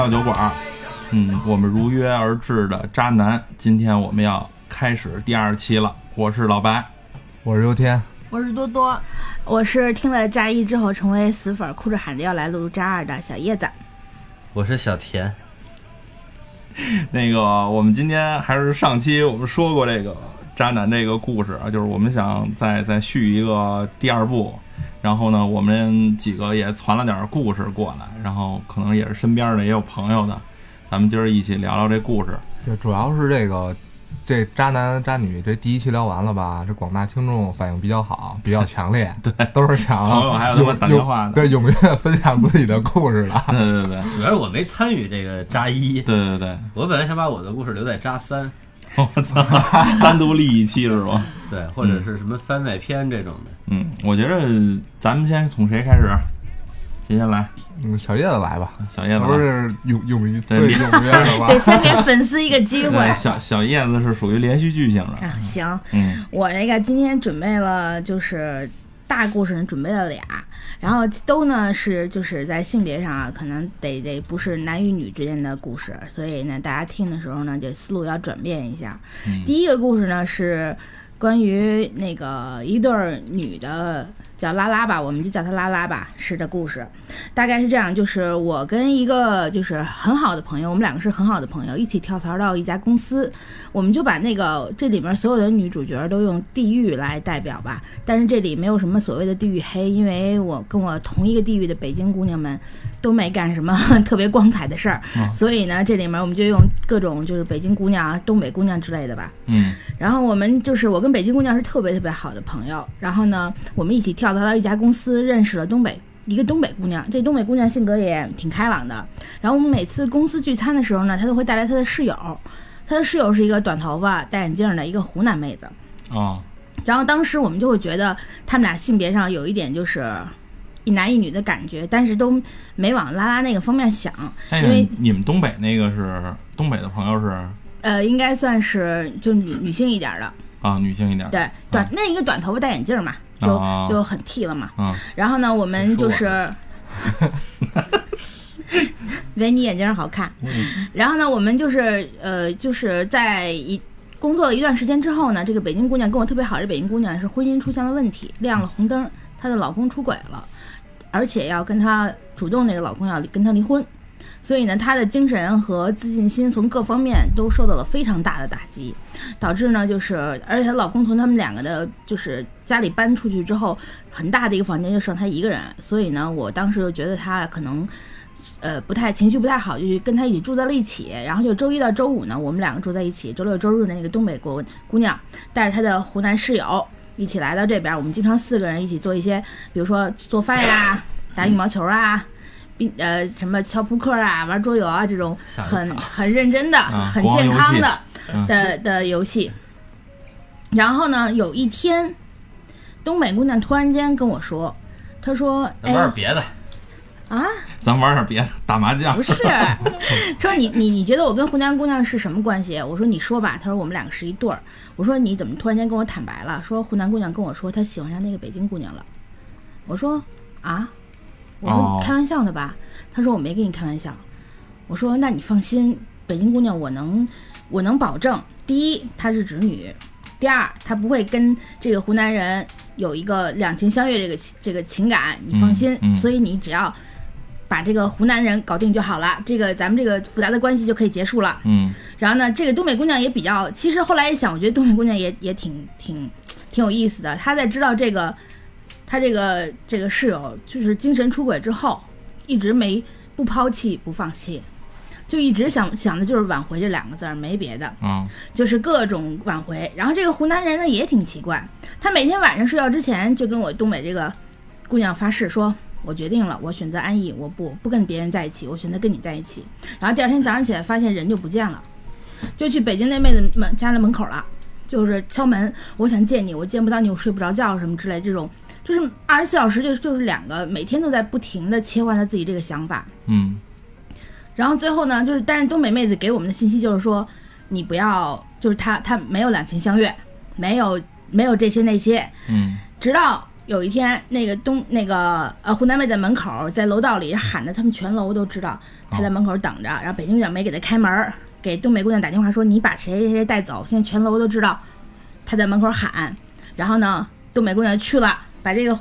欢迎来到海有酒馆。嗯，我们如约而至的渣男，今天我们要开始第二期了。我是老白，我是优天，我是多多，我是听了渣一之后成为死粉，哭着喊着要来录渣二的小叶子。我是小田。那个，我们今天还是上期我们说过这个渣男这个故事啊，就是我们想再再续一个第二部。然后呢，我们几个也传了点故事过来，然后可能也是身边的，也有朋友的，咱们今儿一起聊聊这故事。对，主要是这个这渣男渣女这第一期聊完了吧？这广大听众反应比较好，比较强烈，对，都是想朋友还有打电话的，对，踊跃分享自己的故事的。对对对，主要是我没参与这个渣一，对对对，我本来想把我的故事留在渣三。我操，单独立一期是吧？对，或者是什么番外篇这种的。嗯，我觉得咱们先从谁开始？谁先来？嗯，小叶子来吧。小叶子不是勇勇于最踊跃的 吧？得先给粉丝一个机会。小小叶子是属于连续剧型的。啊，行。嗯，我这个今天准备了，就是大故事，准备了俩。然后都呢是就是在性别上啊，可能得得不是男与女之间的故事，所以呢，大家听的时候呢，就思路要转变一下。第一个故事呢是关于那个一对女的。叫拉拉吧，我们就叫她拉拉吧。是的故事，大概是这样：就是我跟一个就是很好的朋友，我们两个是很好的朋友，一起跳槽到一家公司。我们就把那个这里面所有的女主角都用地域来代表吧。但是这里没有什么所谓的地域黑，因为我跟我同一个地域的北京姑娘们都没干什么 特别光彩的事儿，所以呢，这里面我们就用各种就是北京姑娘、东北姑娘之类的吧。嗯。然后我们就是我跟北京姑娘是特别特别好的朋友。然后呢，我们一起跳。槽到一家公司，认识了东北一个东北姑娘。这东北姑娘性格也挺开朗的。然后我们每次公司聚餐的时候呢，她都会带来她的室友。她的室友是一个短头发、戴眼镜的一个湖南妹子。啊。然后当时我们就会觉得他们俩性别上有一点就是一男一女的感觉，但是都没往拉拉那个方面想。因为你们东北那个是东北的朋友是？呃，应该算是就女女性一点的。啊，女性一点。对，短那一个短头发戴眼镜嘛。就就很 T 了嘛，然后呢，我们就是，因为你眼睛好看，然后呢，我们就是呃，就是在一工作了一段时间之后呢，这个北京姑娘跟我特别好，这北京姑娘是婚姻出现了问题，亮了红灯，她的老公出轨了，而且要跟她主动那个老公要跟她离婚。所以呢，她的精神和自信心从各方面都受到了非常大的打击，导致呢，就是而且她老公从他们两个的，就是家里搬出去之后，很大的一个房间就剩她一个人。所以呢，我当时就觉得她可能，呃，不太情绪不太好，就跟她一起住在了一起。然后就周一到周五呢，我们两个住在一起。周六周日的那个东北姑姑娘带着她的湖南室友一起来到这边，我们经常四个人一起做一些，比如说做饭呀、打羽毛球啊。呃，什么敲扑克啊，玩桌游啊，这种很很认真的、很健康的的的游戏。然后呢，有一天，东北姑娘突然间跟我说：“她说，玩点别的啊，咱玩点别的，打麻将。”不是，说你你你觉得我跟湖南姑娘是什么关系？我说你说吧。她说我们两个是一对儿。我说你怎么突然间跟我坦白了？说湖南姑娘跟我说她喜欢上那个北京姑娘了。我说啊。我说开玩笑的吧，他说我没跟你开玩笑。我说那你放心，北京姑娘我能我能保证，第一她是直女，第二她不会跟这个湖南人有一个两情相悦这个这个情感，你放心。所以你只要把这个湖南人搞定就好了，这个咱们这个复杂的关系就可以结束了。嗯。然后呢，这个东北姑娘也比较，其实后来一想，我觉得东北姑娘也也挺挺挺有意思的，她在知道这个。她这个这个室友就是精神出轨之后，一直没不抛弃不放弃，就一直想想的就是挽回这两个字儿，没别的，嗯，就是各种挽回。然后这个湖南人呢也挺奇怪，他每天晚上睡觉之前就跟我东北这个姑娘发誓说：“我决定了，我选择安逸，我不不跟别人在一起，我选择跟你在一起。”然后第二天早上起来发现人就不见了，就去北京那妹子门家的门口了，就是敲门，我想见你，我见不到你，我睡不着觉什么之类这种。就是二十四小时就就是两个，每天都在不停的切换他自己这个想法。嗯，然后最后呢，就是但是东北妹子给我们的信息就是说，你不要，就是他他没有两情相悦，没有没有这些那些。嗯，直到有一天，那个东那个呃湖南妹在门口，在楼道里喊的，他们全楼都知道她在门口等着。然后北京姑娘没给她开门，给东北姑娘打电话说：“你把谁谁谁带走。”现在全楼都知道她在门口喊。然后呢，东北姑娘去了，把这个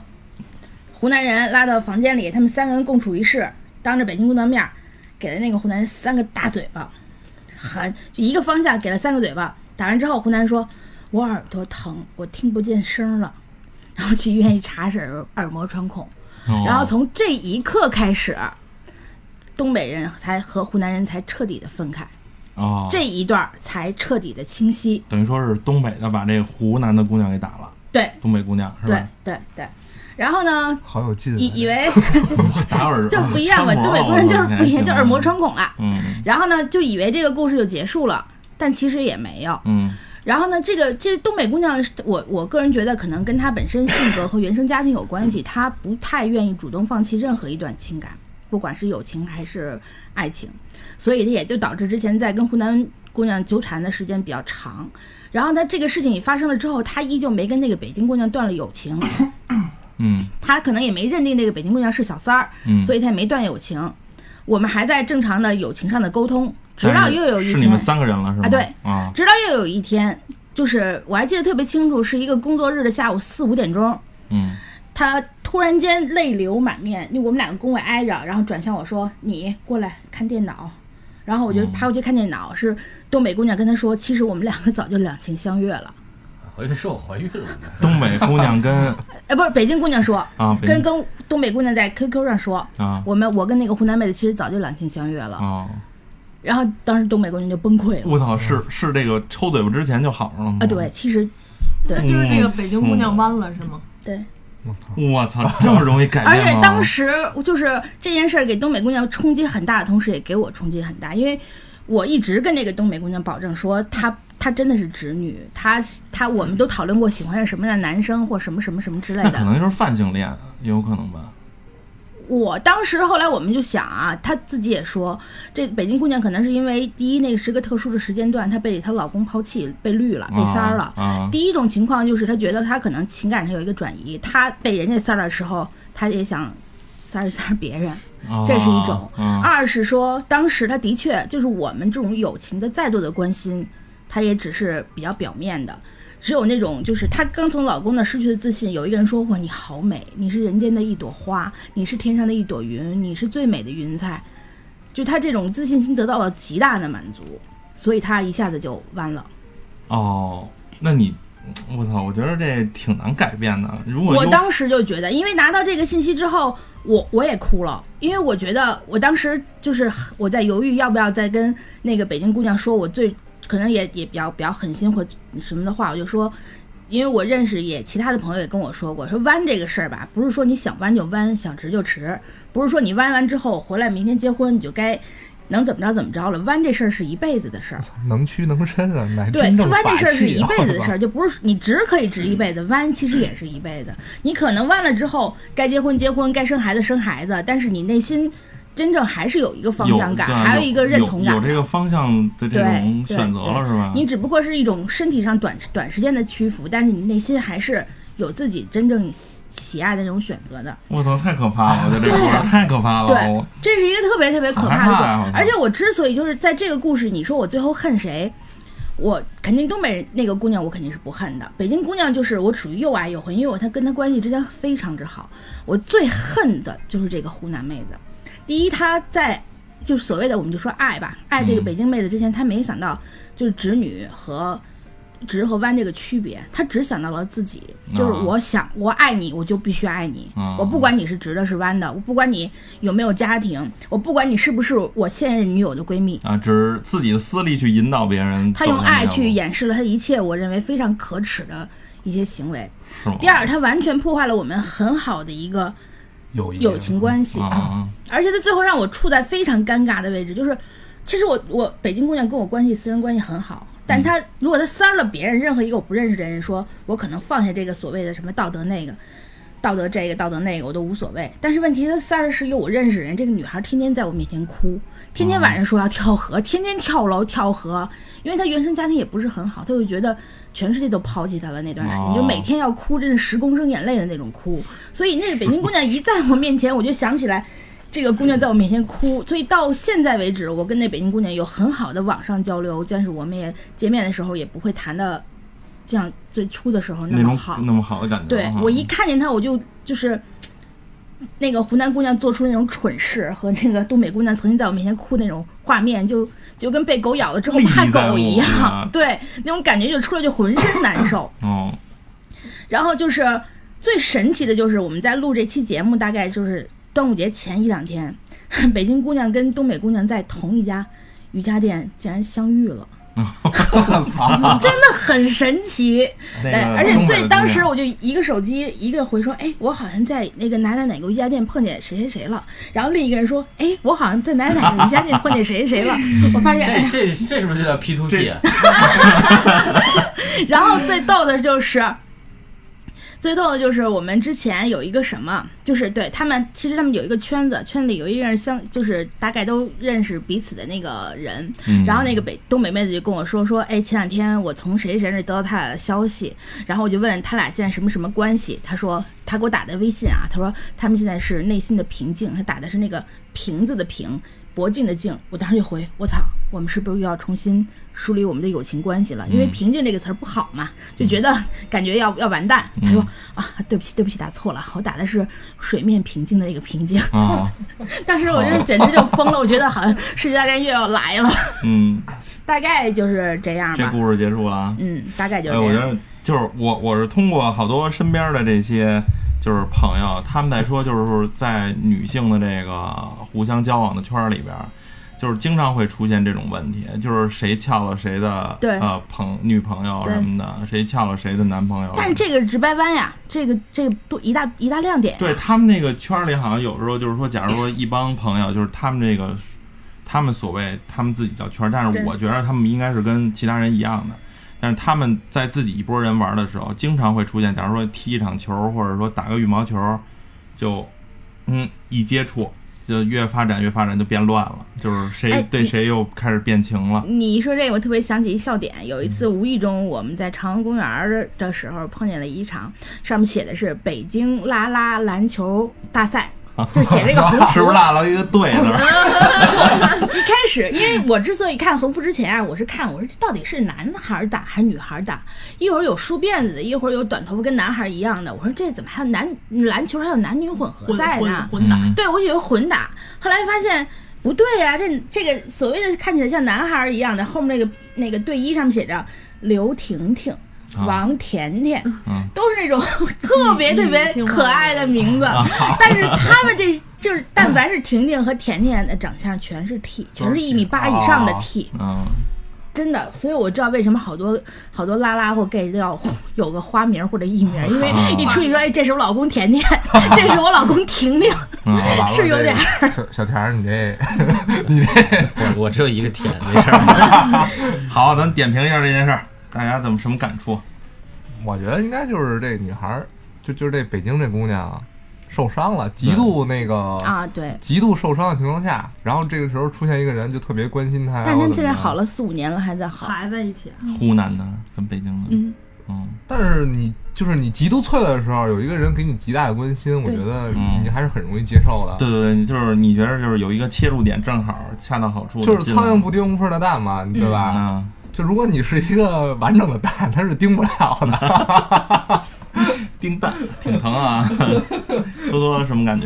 湖南人拉到房间里，他们三个人共处一室，当着北京姑娘面给了那个湖南人三个大嘴巴，很就一个方向给了三个嘴巴。打完之后，湖南人说：“我耳朵疼，我听不见声了。”然后去医院一查是耳膜穿孔。然后从这一刻开始，东北人才和湖南人才彻底的分开，哦，这一段儿才彻底的清晰。等于说是东北的把这个湖南的姑娘给打了，对东北姑娘是对吧？对对。然后呢，好有劲啊！以以为 打耳就不一样嘛，东北姑娘就是不一样，就耳膜穿孔了。嗯然后呢，就以为这个故事就结束了，但其实也没有。嗯然后呢，这个其实东北姑娘，我我个人觉得可能跟她本身性格和原生家庭有关系，她不太愿意主动放弃任何一段情感，不管是友情还是爱情，所以也就导致之前在跟湖南姑娘纠缠的时间比较长。然后他这个事情发生了之后，他依旧没跟那个北京姑娘断了友情，嗯她可能也没认定那个北京姑娘是小三儿，嗯，所以他也没断友情。我们还在正常的友情上的沟通，直到又有一天，是你们三个人了是吗？啊对啊直到又有一天，就是我还记得特别清楚，是一个工作日的下午四五点钟，嗯他突然间泪流满面，因为我们两个工位挨着，然后转向我说：“你过来看电脑。”然后我就爬过去看电脑，是东北姑娘跟他说：“其实我们两个早就两情相悦了。我以为说我怀孕了呢。东北姑娘跟 ”哎，不是北京姑娘说，啊跟跟东北姑娘在 QQ 上说，啊我们我跟那个湖南妹子其实早就两情相悦了。啊，然后当时东北姑娘就崩溃了我操，是是这个抽嘴巴之前就好上了吗？啊！对，其实对那就是这个北京姑娘弯了是吗？对。我操，我操，这么容易改变？而且当时就是这件事儿给东北姑娘冲击很大的同时，也给我冲击很大，因为我一直跟这个东北姑娘保证说，她她真的是直女，她她我们都讨论过喜欢上什么样的男生或什么什么什么之类的。那可能就是泛性恋，也有可能吧。我当时后来我们就想啊，她自己也说，这北京姑娘可能是因为第一那个是个特殊的时间段，她被她老公抛弃，被绿了，被三儿了。啊，第一种情况就是她觉得她可能情感上有一个转移，她被人家三儿的时候，她也想三儿一下别人。啊这是一种啊二是说，当时她的确就是我们这种友情的再多的关心，她也只是比较表面的。只有那种就是她刚从老公那失去的自信，有一个人说过你好美，你是人间的一朵花，你是天上的一朵云，你是最美的云彩，就她这种自信心得到了极大的满足，所以她一下子就弯了。哦，那你，我操，我觉得这挺难改变的。如果我当时就觉得，因为拿到这个信息之后，我我也哭了，因为我觉得我当时就是我在犹豫要不要再跟那个北京姑娘说，我最可能也也比较比较狠心或什么的话，我就说，因为我认识也其他的朋友也跟我说过，说弯这个事儿吧，不是说你想弯就弯，想直就直，不是说你弯完之后回来明天结婚你就该能怎么着怎么着了，弯这事儿是一辈子的事儿。能屈能伸啊，乃对，弯这事儿是一辈子的事儿，就不是你直可以直一辈子，弯其实也是一辈子。你可能弯了之后，该结婚结婚，该生孩子生孩子，但是你内心真正还是有一个方向感，还有一个认同感。有有这个方向的这种选择了是吧？你只不过是一种身体上短短时间的屈服，但是你内心还是有自己真正喜喜爱的那种选择的。我操，太可怕了！我觉得这故事太可怕了。对这是一个特别特别可怕的而且我之所以就是在这个故事，你说我最后恨谁？我肯定东北人那个姑娘，我肯定是不恨的。北京姑娘就是我属于又爱又恨，因为我她跟她关系之间非常之好。我最恨的就是这个湖南妹子。第一，他在就是所谓的我们就说爱吧，爱这个嗯。北京妹子之前，他没想到就是直女和直和弯这个区别，他只想到了自己，就是啊。我想我爱你，我就必须爱你，啊。我不管你是直的是弯的，我不管你有没有家庭，我不管你是不是我现任女友的闺蜜，啊，只是自己的私利去引导别人他用爱去掩饰了他一切我认为非常可耻的一些行为。第二，他完全破坏了我们很好的一个友情关系。而且他最后让我处在非常尴尬的位置，就是其实我我北京姑娘跟我关系私人关系很好，但她如果她三儿了别人任何一个我不认识的人说，我可能放下这个所谓的什么道德那个。道德这个道德那个我都无所谓，但是问题她三儿是一个我认识的人，这个女孩天天在我面前哭，天天晚上说要跳河，天天跳楼跳河，因为她原生家庭也不是很好，她就觉得全世界都抛弃她了那段时间，哦就每天要哭，真是十公升眼泪的那种哭。所以那个北京姑娘一在我面前，我就想起来。这个姑娘在我面前哭，所以到现在为止，我跟那北京姑娘有很好的网上交流，但是我们也见面的时候也不会谈的像最初的时候那么好。那么好的感觉。哈对我一看见她，我就就是那个湖南姑娘做出那种蠢事和那个东北姑娘曾经在我面前哭那种画面，就就跟被狗咬了之后怕狗一样，啊 对那种感觉就出来就浑身难受。哦，然后就是最神奇的就是我们在录这期节目，大概就是端午节前一两天，北京姑娘跟东北姑娘在同一家瑜伽店竟然相遇了。真的很神奇，对，而且最当时我就一个手机一个回说，哎，我好像在那个哪哪哪个瑜伽店碰见谁谁谁了，然后另一个人说，哎，我好像在哪哪哪个瑜伽店碰见谁谁谁了，我发现，哎，这这这是不是就叫 P to P？然后最逗的就是。最逗的就是我们之前有一个什么，就是对他们，其实他们有一个圈子，圈子里有一个人相，就是大概都认识彼此的那个人。嗯然后那个北东北妹子就跟我说说，哎，前两天我从谁谁谁得到他俩的消息，然后我就问他俩现在什么什么关系，他说他给我打的微信啊，他说他们现在是内心的平静，他打的是那个瓶子的瓶，脖颈的颈，我当时就回，我操，我们是不是又要重新梳理我们的友情关系了？因为嗯平静这个词儿不好嘛，就觉得感觉要要完蛋。他说啊，对不起，对不起，打错了，我打的是水面平静的那个平静。啊，当时我真的简直就疯了，我觉得好像世界大战又要来了，嗯，大概就是这样吧。这故事结束了啊。嗯，大概就哎，是这样。我觉得就是我，我是通过好多身边的这些就是朋友，他们在说，就是在女性的这个互相交往的圈儿里边儿，就是经常会出现这种问题，就是谁撬了谁的对呃朋女朋友什么的，谁撬了谁的男朋友。但是这个直白弯呀，这个这个多一大一大亮点。对他们那个圈儿里，好像有时候就是说，假如说一帮朋友，就是他们这个，他们所谓他们自己叫圈儿，但是我觉得他们应该是跟其他人一样的。但是他们在自己一拨人玩的时候，经常会出现，假如说踢一场球，或者说打个羽毛球，就嗯一接触，就越发展越发展就变乱了，就是谁对谁又开始变情了。你一说这个，我特别想起一笑点。有一次无意中我们在朝阳公园儿的时候碰见了一场，上面写的是北京啦啦篮球大赛，就写这个 横幅是不是。落了一个对字？一开始，因为我之所以看横幅之前啊，我是看我说这到底是男孩儿打还是女孩儿打？一会儿有梳辫子的，一会儿有短头发跟男孩儿一样的。我说这怎么还有男篮球还有男女混合赛呢？混打，嗯对，我以为混打，后来发现不对呀、这这个所谓的看起来像男孩儿一样的，后面那个那个队衣上面写着刘婷婷、啊王甜甜，嗯。都是那种 特别特别可爱的名字，但是他们这就是但凡是婷婷和甜甜的长相全是 T，全是一米八以上的 T，、嗯，真的，所以我知道为什么好多好多拉拉或 gay 都要 有个花名或者艺名，因为一出去说，哎，这是我老公甜甜，这是我老公婷婷，嗯。是有点小田，你这你这。我我只有一个甜，没事儿。好，咱点评一下这件事儿，大家怎么什么感触？我觉得应该就是这女孩儿，就就是这北京这姑娘啊受伤了，极度那个啊，对。极度受伤的情况下，然后这个时候出现一个人就特别关心她，但是他们现在。好了四五年了，还在好。还在一起，湖南的跟北京的，嗯，嗯但是你就是你极度脆弱的时候，有一个人给你极大的关心，我觉得嗯你还是很容易接受的。对对对，就是你觉得就是有一个切入点正好恰到好处，就是苍蝇不叮无缝的蛋嘛，对吧？嗯，就如果你是一个完整的蛋，它是叮不了的。叮蛋挺疼啊。多多什么感觉？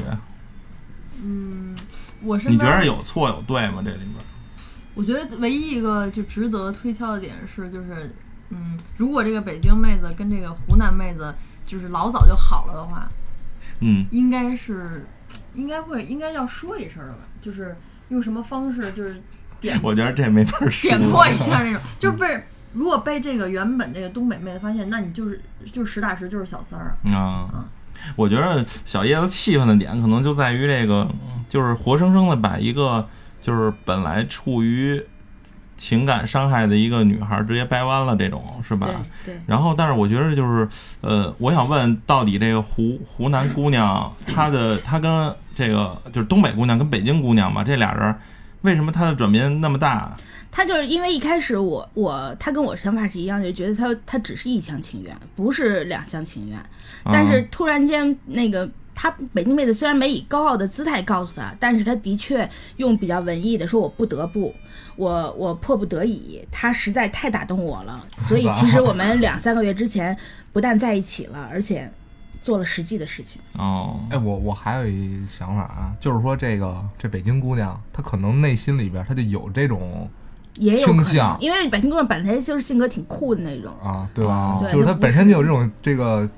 嗯我身边你觉得有错有对吗？这里边？我觉得唯一一个就值得推敲的点是，就是，嗯，如果这个北京妹子跟这个湖南妹子就是老早就好了的话，嗯，应该是，应该会，应该要说一声的吧，就是用什么方式，就是点我觉得这没法说。点破一下那种，就是被如果被这个原本这个东北妹子发现，那你就是就实打实就是小三儿啊。啊。我觉得小叶子气愤的点可能就在于这个，就是活生生的把一个就是本来处于情感伤害的一个女孩直接掰弯了，这种是吧？对对，然后，但是我觉得就是，呃，我想问，到底这个湖湖南姑娘，她的她跟这个就是东北姑娘跟北京姑娘吧，这俩人为什么他的转变那么大？他就是因为一开始我我他跟我想法是一样，就觉得他他只是一厢情愿，不是两厢情愿。但是突然间那个他北京妹子虽然没以高傲的姿态告诉他，但是他的确用比较文艺的说：“我不得不，我我迫不得已。”他实在太打动我了，所以其实我们两三个月之前不但在一起了，而且做了实际的事情。哦，哎，我我还有一想法啊，就是说这个这北京姑娘，她可能内心里边她就有这种也有可能倾向，因为北京姑娘本来就是性格挺酷的那种。啊，对吧？就是她本身就有这种这个，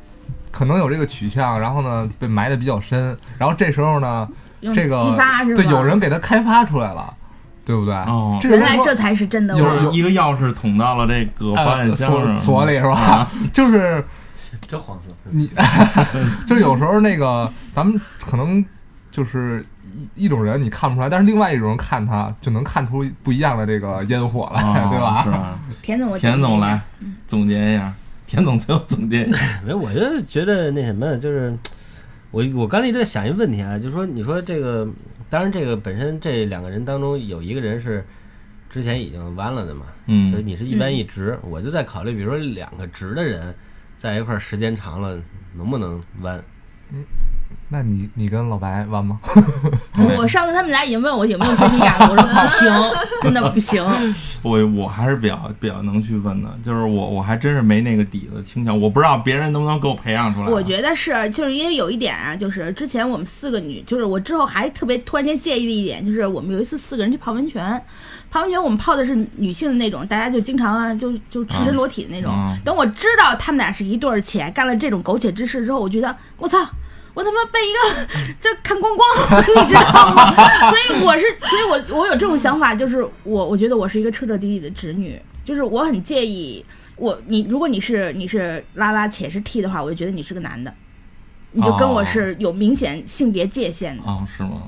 可能有这个取向，然后呢被埋的比较深，然后这时候呢，这个激发是吧？对有人给她开发出来了，对不对？哦这个人说原来这才是真的有我。就是一个钥匙捅到了这个保险呃箱上，锁锁里是吧啊？就是真黄色。你，就是有时候那个咱们可能就是一一种人你看不出来，但是另外一种人看他就能看出不一样的这个烟火来，哦对吧？是吧？田总，田总来嗯总结一下，田总最后总结一下。没有，我就是觉得那什么，就是我我刚才一直在想一个问题啊，就是说，你说这个，当然这个本身这两个人当中有一个人是之前已经弯了的嘛，所以嗯，你是一弯一直，我就在考虑，比如说两个直的人在一块儿时间长了，能不能弯？那你你跟老白玩吗？我上次他们俩已经问我有没有 CP 感了，我 说不行，真的不行。我我还是比较比较能去问的，就是我我还真是没那个底子倾向，我不知道别人能不能给我培养出来。我觉得是，就是因为有一点啊，就是之前我们四个女，就是我之后还特别突然间介意的一点，就是我们有一次四个人去泡温泉，泡温泉我们泡的是女性的那种，大家就经常啊，就就赤身裸体的那种。嗯等我知道他们俩是一对儿且干了这种苟且之事之后，我觉得我操。我他妈被一个 这看光光，你知道吗？所以我是，所以我我有这种想法，就是我我觉得我是一个彻彻底底的直女，就是我很介意我你如果你是你是拉拉且是 T 的话，我就觉得你是个男的，你就跟我是有明显性别界限的。哦，是吗？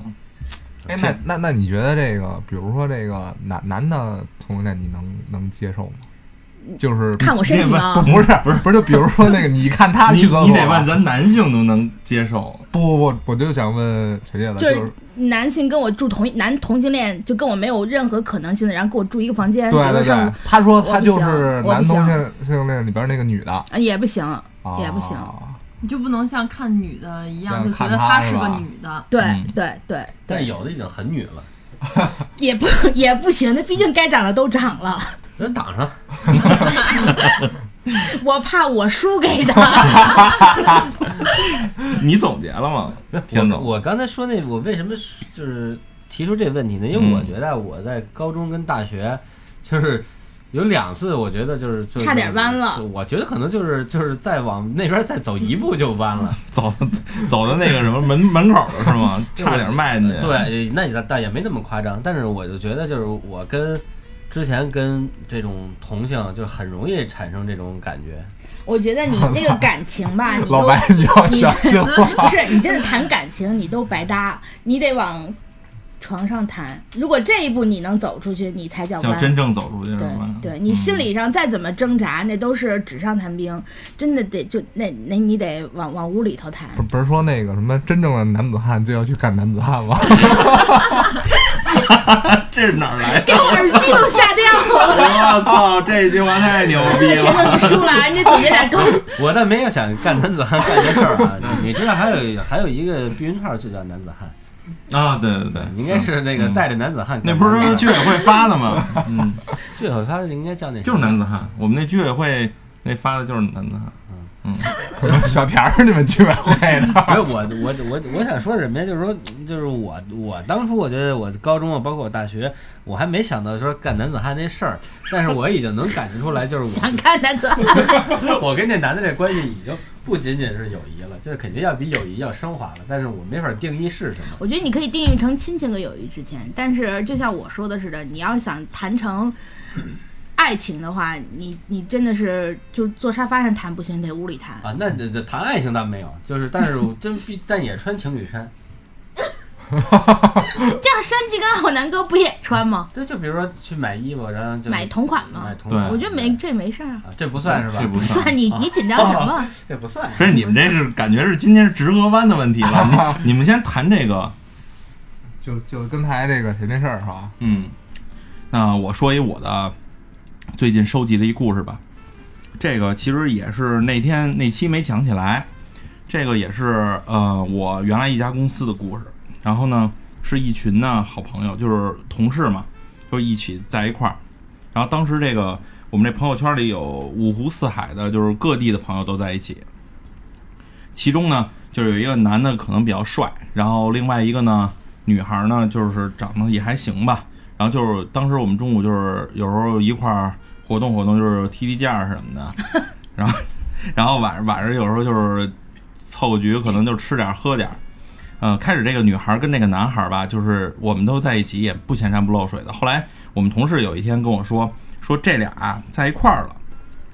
哎，那那那你觉得这个，比如说这个男男的同性恋，你能能接受吗？就是看我身体吗？不不是不是不是，就比如说那个，你看他你去厕所，你得问咱男性能不能接受？不不不，我就想问小叶子，就是男性跟我住同一男同性恋，就跟我没有任何可能性的，然后跟我住一个房间，对对对他说他就是男同性性恋里边那个女的，啊也不行，啊也不行。你就不能像看女的一样，就觉得她是个女的。对嗯对对，但有的已经很女了，也不 也不行，那毕竟该长的都长了，能挡上。我怕我输给他。你总结了吗？田我总，我刚才说那，我为什么就是提出这问题呢？因为嗯我觉得我在高中跟大学，就是有两次，我觉得就是就差点弯了我觉得可能就是就是再往那边再走一步就弯了。走走到那个什么门门口了是吗？差点迈进去。，对，那也倒也没那么夸张，但是我就觉得就是我跟之前跟这种同性就很容易产生这种感觉。我觉得你那个感情吧，你都老白你要小心了。不是你真的谈感情，你都白搭，你得往床上谈。如果这一步你能走出去，你才叫叫。真正走出去是对吧？对，你心理上再怎么挣扎，那都是纸上谈兵，真的得就那那你得往往屋里头谈。不不是说那个什么真正的男子汉就要去干男子汉吗？这是哪儿来的？给我耳机都吓掉了。我操，这句话太牛逼田了！总，你输了，你得总结点高。我倒没有想干男子汉干这事儿啊，你知道还有还有一个避孕套就叫男子汉，啊，对对对，应该是那个嗯带着男子汉那。不是居委会发的吗？嗯，最后他应该叫那就是男子汉。我们那居委会那发的就是男子汉。可能 小田儿你们居委会的。不是我我我我想说什么呀？就是说，就是我我当初我觉得我高中啊，包括我大学，我还没想到说干男子汉那事儿，但是我已经能感觉出来，就是想干男子汉，我 我跟这男的这关系已经不仅仅是友谊了，就是肯定要比友谊要升华了，但是我没法定义是什么。我觉得你可以定义成亲情和友谊之间，但是就像我说的似的，你要想谈成爱情的话，你你真的是就坐沙发上谈不行，得屋里谈。啊，那这这谈爱情倒没有，就是但是我 真必但也穿情侣衫，这样山鸡跟好南哥不也穿吗？就就比如说去买衣服，然后就买同款嘛买？同款，我觉得没这没事儿啊，啊，这不算是吧？这不算你你紧张什么？这不算。不是你们这是感觉是今天是直和弯的问题了。你你们先谈这个，就就刚才这个谁那事儿是吧？嗯，那我说一我的最近收集的一故事吧。这个其实也是那天那期没想起来，这个也是呃我原来一家公司的故事。然后呢，是一群呢好朋友，就是同事嘛，就一起在一块儿。然后当时这个我们这朋友圈里有五湖四海的，就是各地的朋友都在一起。其中呢，就是有一个男的可能比较帅，然后另外一个呢，女孩呢就是长得也还行吧。然后就是当时我们中午就是有时候一块儿活动活动，就是踢踢毽儿什么的。然后然后晚上晚上有时候就是凑个局，可能就吃点喝点。呃，开始这个女孩跟那个男孩吧，就是我们都在一起，也不显山不漏水的。后来我们同事有一天跟我说，说这俩啊在一块儿了。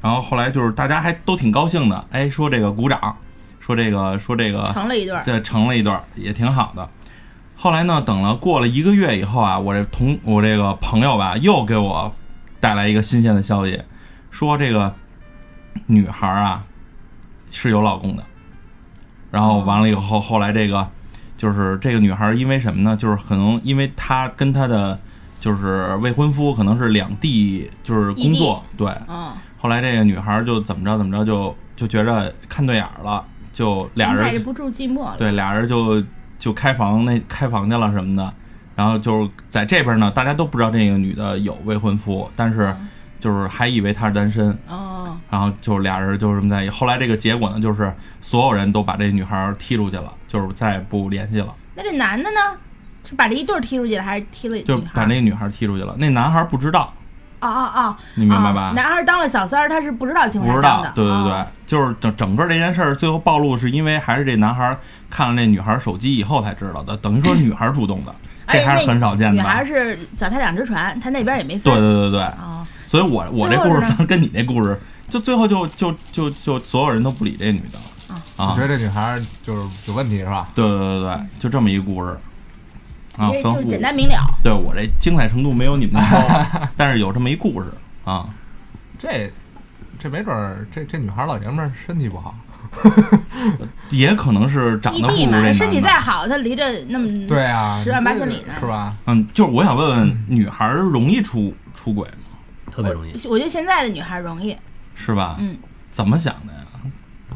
然后后来就是大家还都挺高兴的，哎，说这个鼓掌，说这个说这个成了一对儿。这成了一对儿，也挺好的。后来呢，等了过了一个月以后啊，我这同我这个朋友吧，又给我带来一个新鲜的消息，说这个女孩儿啊是有老公的。然后完了以后，后来这个就是这个女孩儿因为什么呢？就是可能因为她跟她的就是未婚夫可能是两地就是工作，对。嗯，后来这个女孩儿就怎么着怎么着就就觉着看对眼儿了，就俩人耐不住寂寞了。对，俩人就就开房那开房去了什么的，然后就是在这边呢，大家都不知道这个女的有未婚夫，但是就是还以为她是单身，哦，然后就俩人就这么在一起。后来这个结果呢，就是所有人都把这女孩踢出去了，就是再也不联系了，那这男的呢？是把这一对儿踢出去了，还是踢了就把那个女孩踢出去了。那男孩不知道，哦哦哦，你明白吧？哦男孩当了小三儿，他是不知道情况不知道对对对，哦就是整整个这件事儿最后暴露，是因为还是这男孩看了这女孩手机以后才知道的，等于说女孩主动的，这还是很少见的女。孩是脚踏两只船，他那边也没分。对对对对，哦，所以我我这故事 跟你那故事，就最后就就就就所有人都不理这女的啊觉，得这女孩就是有问题是吧？对对对对，就这么一故事啊，就是简单明了。对我这精彩程度没有你们那高，但是有这么一故事啊，这这没准儿这这女孩老爷们儿身体不好，也可能是长异地嘛，得不如这身体。再好，他离着那么对啊，十万八千里呢是吧？嗯，就是我想问问，女孩儿容易出出轨吗？特别容易。我觉得现在的女孩容易，是吧？嗯，怎么想的呀？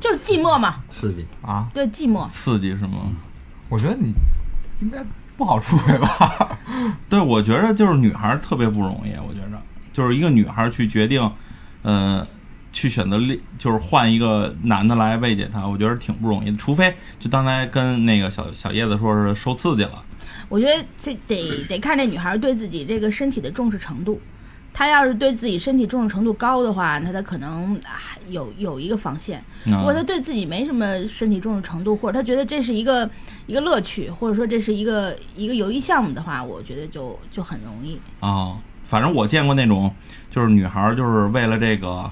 就是寂寞嘛，刺激，啊，对寂寞。刺激是吗？我觉得你应该不好出轨吧？对，我觉得就是女孩儿特别不容易，我觉着就是一个女孩儿去决定，呃，去选择另就是换一个男的来慰藉她，我觉得挺不容易的。除非就刚才跟那个小小叶子说是受刺激了，我觉得这得得看这女孩对自己这个身体的重视程度。她要是对自己身体重视程度高的话，那他可能啊有有一个防线。如果她嗯，对自己没什么身体重视程度，或者他觉得这是一个一个乐趣，或者说这是一个一个游艺项目的话，我觉得就就很容易。啊、反正我见过那种就是女孩儿就是为了这个，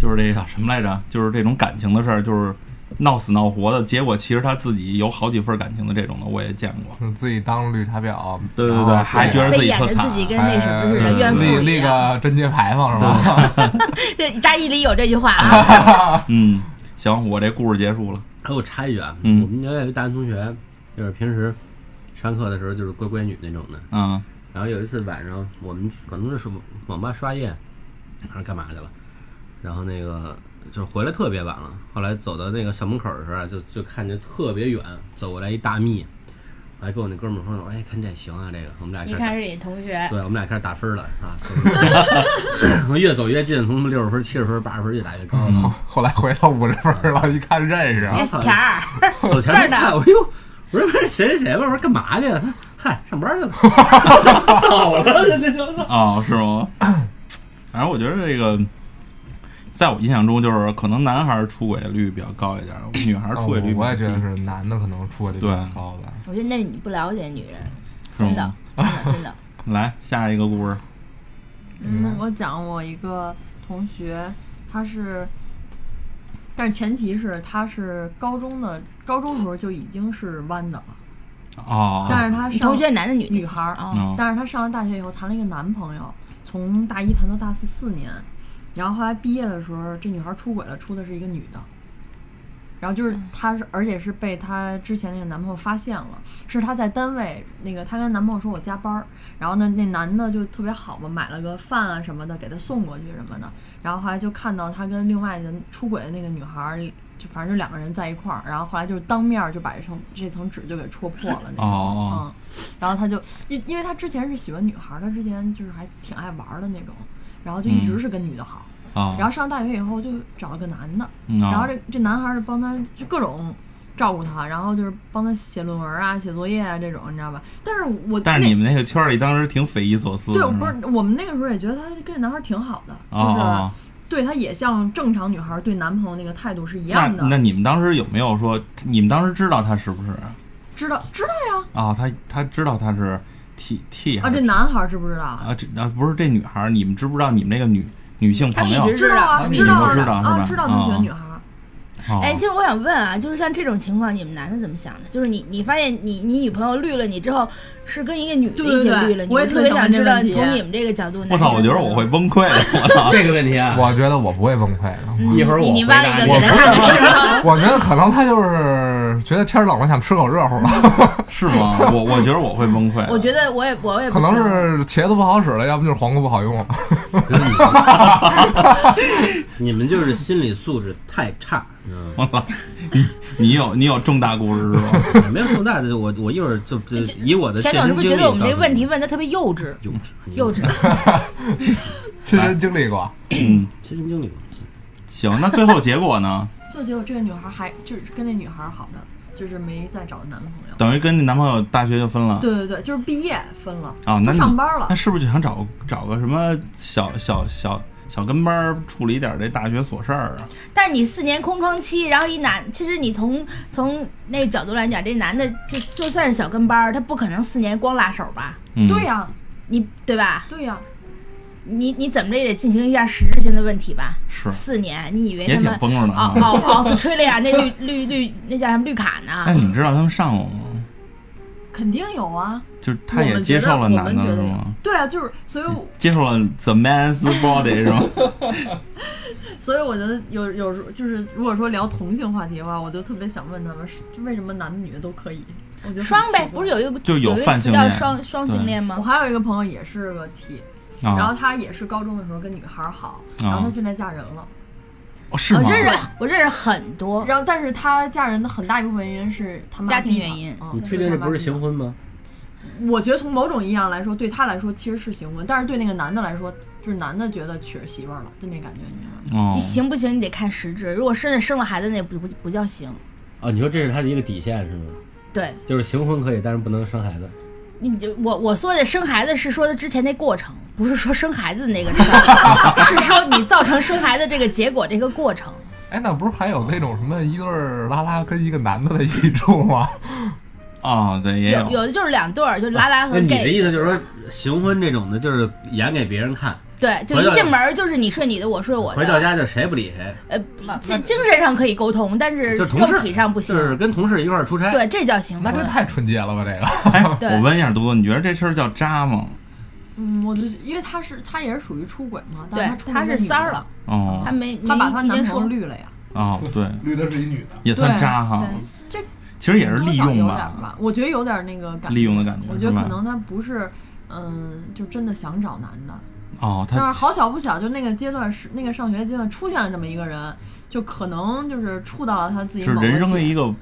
就是这个叫什么来着，就是这种感情的事儿，就是闹死闹活的，结果其实他自己有好几份感情的这种的，我也见过。就是自己当绿茶婊，对对对还觉得自己特惨自己跟那什么似的，怨妇立立。个贞节牌坊是吧？这扎伊里有这句话啊，嗯，行，我这故事结束了。还有插一句啊，嗯我们家有一大学同学，就是平时上课的时候就是乖乖女那种的。嗯然后有一次晚上，我们可能是网吧刷夜，还是干嘛去了，然后那个就是回来特别晚了。后来走到那个校门口的时候啊，就就看见特别远走过来一大蜜，我还跟我那哥们儿说呢，我说哎，看这行啊，这个我们俩开始一看是你同学，对，我们俩开始打分了啊，我 越走越近，从六十分、七十分、八十分越打越高。后后来回到五十分儿了，一看认识啊那，田儿，走前这儿呢面看，我说哟，我说不是谁谁谁吧？我说干嘛去了？他说嗨，上班去了。走了，这就啊，是吗？反正我觉得这个，在我印象中，就是可能男孩儿出轨率比较高一点儿，女孩儿出轨率哦我也觉得是男的可能出轨率比较高吧。我觉得那是你不了解女人，真的？，真的真的。来下一个故事。嗯，我讲我一个同学，他是，但是前提是他是高中的，高中时候就已经是弯的了，哦，但是他上你同学男的女？女孩儿哦，嗯但是他上了大学以后谈了一个男朋友，从大一谈到大四四年，然后后来毕业的时候，这女孩出轨了，出的是一个女的。然后就是她是，而且是被她之前那个男朋友发现了，是她在单位那个她跟男朋友说我加班儿，然后呢那男的就特别好嘛，买了个饭啊什么的给她送过去什么的，然后后来就看到她跟另外的出轨的那个女孩儿，就反正就两个人在一块儿，然后后来就是当面儿就把这层这层纸就给戳破了那种，哦嗯，然后她就因因为她之前是喜欢女孩儿，他之前就是还挺爱玩儿的那种，然后就一直是跟女的好，啊，然后上大学以后就找了个男的，嗯然后啊这这男孩儿就帮他就各种照顾他，然后就是帮他写论文啊、写作业啊这种，你知道吧？但是我但是你们那个圈儿里当时挺匪夷所思的，对，我不是我们那个时候也觉得他跟这男孩儿挺好的，哦就是哦对他也像正常女孩儿对男朋友那个态度是一样的。那你们当时有没有说，你们当时知道他是不是？知道知道呀。啊，他他知道他是 T T 啊，这男孩儿知不知道？啊这啊不是这女孩儿，你们知不知道你们那个女女性朋友知道啊，知道啊知道啊，知道他喜哦欢女孩哎，其实我想问啊，就是像这种情况，你们男的怎么想的？就是你你发现你你女朋友绿了你之后，是跟一个女的一起对对对绿了，我也特别想知道从你们这个角度。我操，我觉得我会崩溃的，我操！这个问题啊，我觉得我不会崩溃的。嗯一会儿我你你回答你挖了一个给他看看是？我觉得可能他就是觉得天冷了，想吃口热乎的，是吗？我我觉得我会崩溃。我觉得我也我也可能是茄子不好使了，要不就是黄瓜不好用了。你们就是心理素质太差？我操，你 你有你有重大故事是吧？没有重大的，我我一会儿就就以我的切田总是不是觉得我们这个问题问的特别幼稚？幼稚幼稚，亲身经历过，嗯，亲身经历过。行，那最后结果呢？最后结果这个女孩儿还就是跟那女孩儿好着，就是没再找男朋友。等于跟你男朋友大学就分了对对对，就是毕业分了，啊？那不你上班了那。是不是就想找找个什么小小小小跟班儿处理点这大学琐事儿啊？但是你四年空窗期，然后一男，其实你从从那个角度来讲，这男的就就算是小跟班儿，他不可能四年光拉手吧？嗯，对呀、你对吧？对呀、你你怎么着也得进行一下实质性的问题吧？是四年，你以为也挺他们崩着呢奥啊。奥奥斯吹利亚那绿绿绿那叫什么绿卡哎，呢？你知道他们上过吗？肯定有啊。就是他也接受了男的是吗？对啊，就是所以我接受了 the man's body 是吗？所以我觉得有有时候就是如果说聊同性话题的话，我就特别想问他们，是为什么男的女的都可以？我觉得双呗，不是有一个就有有一个词叫泛性恋双双性恋吗我？还有一个朋友也是个 T，、然后啊，他也是高中的时候跟女孩儿好，啊然后他现在嫁人了，哦是吗？我认识我认识很多，然后但是他嫁人的很大一部分原因是他妈家庭原因嗯你确定这不是行婚吗？我觉得从某种意义上来说，对他来说其实是行婚，但是对那个男的来说，就是男的觉得娶着媳妇儿了，就那感觉，你知道吗？哦你，行不行？你得看实质。如果真的生了孩子，那不不不叫行。哦，你说这是他的一个底线是吗？对，就是行婚可以，但是不能生孩子。你就我我说的生孩子是说的之前那过程，不是说生孩子的那个事儿，是说你造成生孩子这个结果这个过程。哎，那不是还有那种什么一对儿拉拉跟一个男的在一起住吗？哦，对，也有有的就是两对儿，就拉拉和那你的。意思就是说，行婚这种的，就是演给别人看，对，就一进门儿就是你睡你的，我睡我的回到。家就谁也不理谁，呃，精精神上可以沟通，但是就是同事肉体上不行就。是跟同事一块儿出差。对，这叫行婚。那这太纯洁了吧？这个哎，我问一下多多，你觉得这事儿叫渣吗？嗯，我就因为他是他也是属于出轨嘛，但他，出他是三儿了，，哦他没他把他男朋友绿了呀，哦，对，绿的是一女的，也算渣哈，其实也是利用吧，吧，我觉得有点那个感觉，利用的感觉我觉得可能他不是，嗯，就真的想找男的，哦，但是好巧不巧，就那个阶段是那个上学阶段出现了这么一个人，就可能就是触到了他自己是人生的一个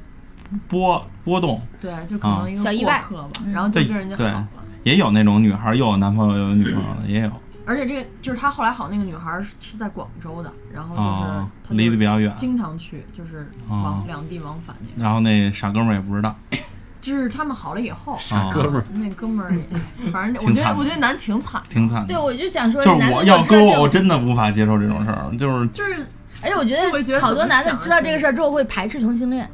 波波动，对，就可能一个小意外过客吧，嗯然后就跟人家好对了。也有那种女孩儿又有男朋友又有女朋友的，也有而且这个就是他后来好那个女孩是是在广州的，然后就是啊，他离得比较远，经常去，就是往、哦两地往返那种。然后那傻哥们儿也不知道，就是他们好了以后，傻哥们儿，那哥们儿也，反正我觉得我觉得男挺惨，挺惨的对，。我就想说，就是我要搁我，真的无法接受这种事儿，就是就是而且我觉得得好多男的知道这个事儿之后会排斥同性恋，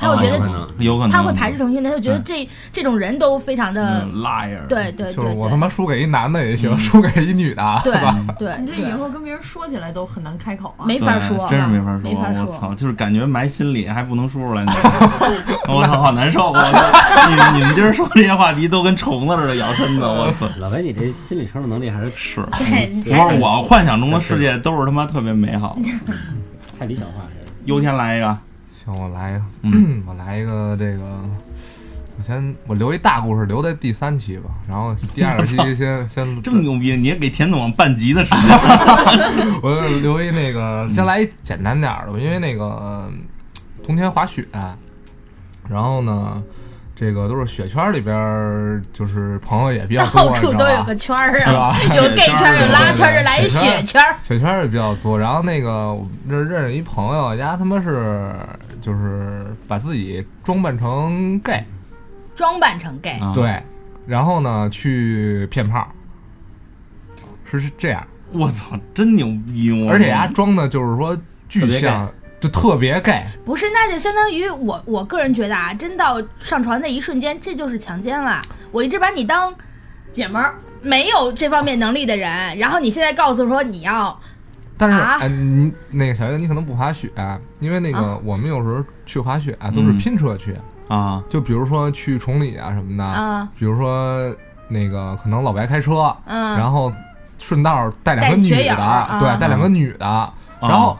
他啊会觉得有可能有可能他会排斥同性恋，他就觉得这这种人都非常的嗯 liar，对对就是我他妈输给一男的也行，嗯输给一女的，对吧？对，你这以后跟别人说起来都很难开口啊。没法说，真是没法说。没法说我操，就是感觉埋心里还不能说出来呢。我操，好难受！我操，你们你们今儿说这些话题都跟虫子似的咬身子，我操！老白，你这心理承受能力还是是，不是我幻想中的世界都是他妈特别美好。太理想化，这是。优天来一个，行，我来一个，嗯 我来一个这个，我先我留一大故事留在第三期吧，然后第二期 先先这么牛逼，你也给田总半集的时间。我留一那个，先来一简单点儿的吧，因为那个冬天滑雪，然后呢，这个都是雪圈里边儿，就是朋友也比较多，到处都有个圈儿啊是吧，有 gay 圈，有拉圈儿，就来一雪圈雪圈儿。雪圈儿也比较多。然后那个我认认识一朋友，家他妈是就是把自己装扮成 gay，装扮成 gay，啊，对，然后呢去骗炮，是是这样，我操，真牛逼！我。而且他装的就是说巨像，就特别 gay。不是，那就相当于我我个人觉得啊，真到上床那一瞬间，这就是强奸了。我一直把你当姐们儿，没有这方面能力的人，然后你现在告诉说你要但是，啊哎，你那个小月，你可能不滑雪，因为那个啊我们有时候去滑雪啊都是嗯拼车去，啊，就比如说去崇礼啊什么的，啊比如说那个可能老白开车，嗯，然后顺道带两个女的，啊对，带两个女的，啊然后。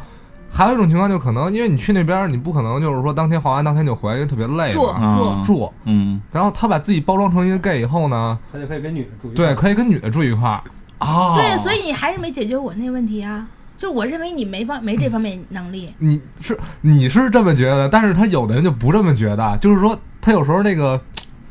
还有一种情况，就可能因为你去那边，你不可能就是说当天滑完当天就回来，因为特别累住嘛。住啊住，嗯然后他把自己包装成一个 gay 以后呢，他就可以跟女的住一块对，可以跟女的住一块儿。啊，对，所以你还是没解决我那问题啊。就我认为你没方没这方面能力，你是你是这么觉得，但是他有的人就不这么觉得，就是说他有时候那个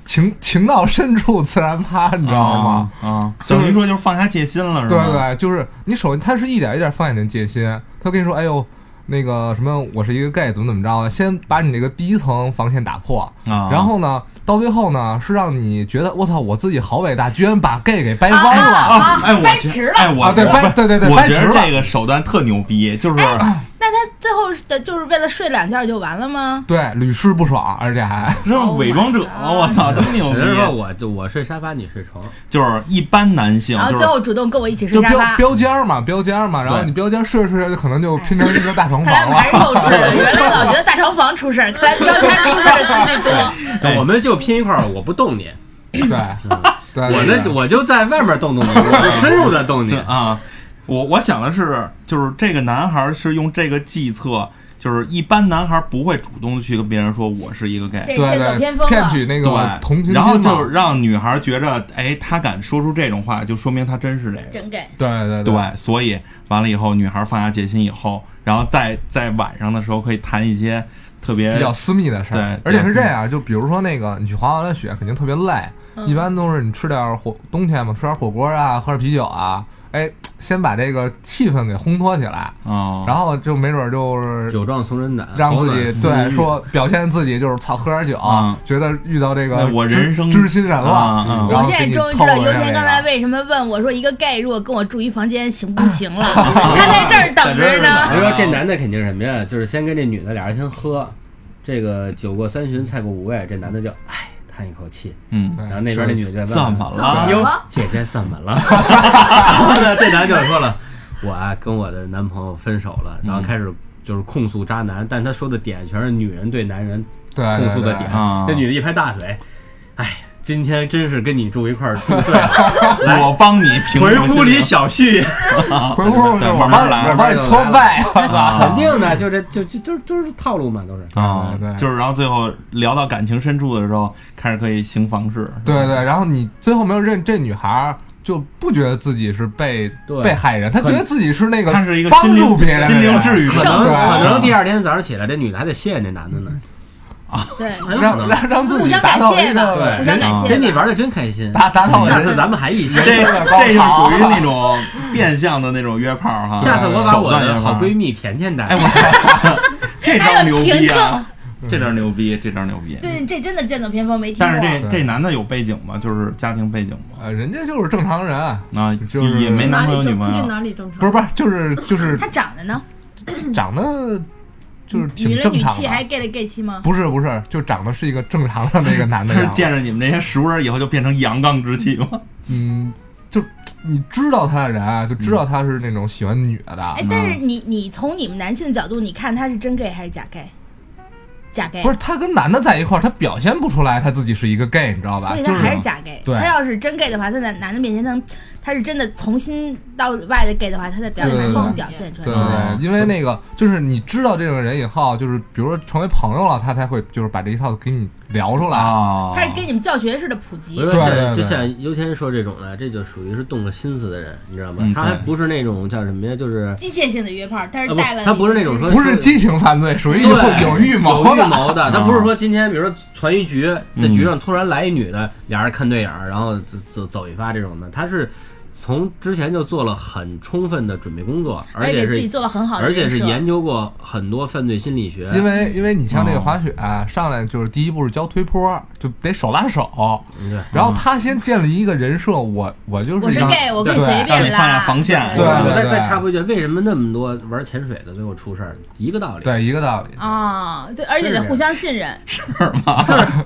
情情到深处自然趴，你知道吗？啊？啊，就是等于说就是放下戒心了，是吧？对对，就是你首先他是一点一点放下你的戒心，他跟你说，哎呦。那个什么，我是一个 gay，怎么怎么着的？先把你这个第一层防线打破，啊，然后呢，到最后呢，是让你觉得我操，我自己好伟大，居然把 gay 给掰弯啊了。啊哎，我觉掰直了哎，我啊对掰对对对我觉得掰直了这个手段特牛逼，就是那他最后的就是为了睡两觉就完了吗？对，屡试不爽，而且还这是伪装者，Oh my 我操，真牛逼我就我睡沙发，你睡床，就是一般男性然后就是最后主动跟我一起睡沙发。标间儿嘛，标间儿嘛，然后你标间睡着睡着就可能就 拼成一个大床看来我房了。们还是幼稚的，原来老觉得大床房出事儿，看来标间出事儿的几率多。哎我们就拼一块儿，我不动你，对 对，我对那我就在外面动动你，我就深入的动你。啊，我我想的是，就是这个男孩是用这个计策，就是一般男孩不会主动去跟别人说我是一个 gay，这对剑走偏对。骗取那个对，同情心然后就。让女孩觉着，哎，他敢说出这种话，就说明他真是这个。真 gay，对对对，所以完了以后，女孩放下戒心以后，然后在在晚上的时候可以谈一些特别比较私密的事儿对，而且是这样，就比如说那个你去滑完了雪，肯定特别累，嗯一般都是你吃点火，冬天嘛，吃点火锅啊，喝点啤酒啊，哎，先把这个气氛给烘托起来，哦，然后就没准儿就是酒壮怂人胆，让自己对说表现自己就是操喝点酒嗯，觉得遇到这个那我人生知心人了我现在终于知道透露一下这尤田刚才为什么问我说一个 gay 如果跟我住一房间行不行了？他在这儿等着呢我呢。说这男的肯定是什么呀？就是先跟这女的俩人先喝，这个酒过三巡菜过五味，这男的就唉叹一口气，嗯，然后那边那女的就在问怎么他了？哟，姐姐怎么了？然后呢，这男的就说了，我啊跟我的男朋友分手了，然后开始就是控诉渣男，但他说的点全是女人对男人控诉的点。啊。那女的一拍大腿，哎，今天真是跟你住一块儿住对了，我帮你平 回屋里小旭。回屋对我帮你慢慢来。我帮你搓背，啊。肯定的，就这就就就就是套路嘛，都是。啊对。就是然后最后聊到感情深处的时候，开始可以行房事。对对，然后你最后没有认这女孩儿就不觉得自己是被被害人，她觉得自己是那个他是一个帮心灵助别人心灵治愈可能可能第二天早上起来，这女的还得谢谢那男的呢，对，很有可让。让让自己达到一个互相感谢。跟你玩的真开心，达达到下次咱们还一起。这这属于那种变相的那种约炮哈。下次我把我的好闺蜜甜甜带哎，来，我 这招牛逼啊！这招牛逼，这招牛逼。对，这真的剑走偏锋，没听过。但是这这男的有背景吗？就是家庭背景吗？呃，人家就是正常人，啊，就是也没男朋友女朋友。哪里正常？不是不是，就是就是他长得呢，长得就是挺正常女气，还的，gay 了 gay 气吗？不是不是，就长得是一个正常的那个男的 他是样子。见着你们这些熟人以后就变成阳刚之气吗？嗯，就你知道他的人啊，就知道他是那种喜欢女的的。哎，但是你你从你们男性角度，你看他是真 gay 还是假 gay？假 gay，不是他跟男的在一块儿，他表现不出来他自己是一个 gay，你知道吧？所以他还是假 gay。对他要是真 gay 的话，他在男的面前，他他是真的从心到外的 gay 的话，他的表演才能表现出来。对因为那个就是你知道这种人以后，就是比如说成为朋友了，他才会就是把这一套给你聊出来。啊，他是跟你们教学似的普及。对对对就像尤天说这种的，这就属于是动了心思的人，你知道吗？嗯？他还不是那种叫什么呀，就是机械性的约炮，他啊不是带了他不是那种说不是激情犯罪，属于有对。有预谋有预的。谋的，他不是说今天比如说传一局，那嗯局上突然来一女的，俩人看对眼儿，然后走走走一发这种的，他是从之前就做了很充分的准备工作，而且是自己是做了很好的而且是研究过很多犯罪心理学，因为因为你像这个哦滑雪、上来就是第一步是教推坡，就得手拉手。然后他先建立一个人设，我我就是我是 gay，我可以随让便拉，你放下防线。对我对对。再再插播一句，为什么那么多玩潜水的最后出事儿？一个道理，对一个道理。啊，对，而且得互相信任。是是。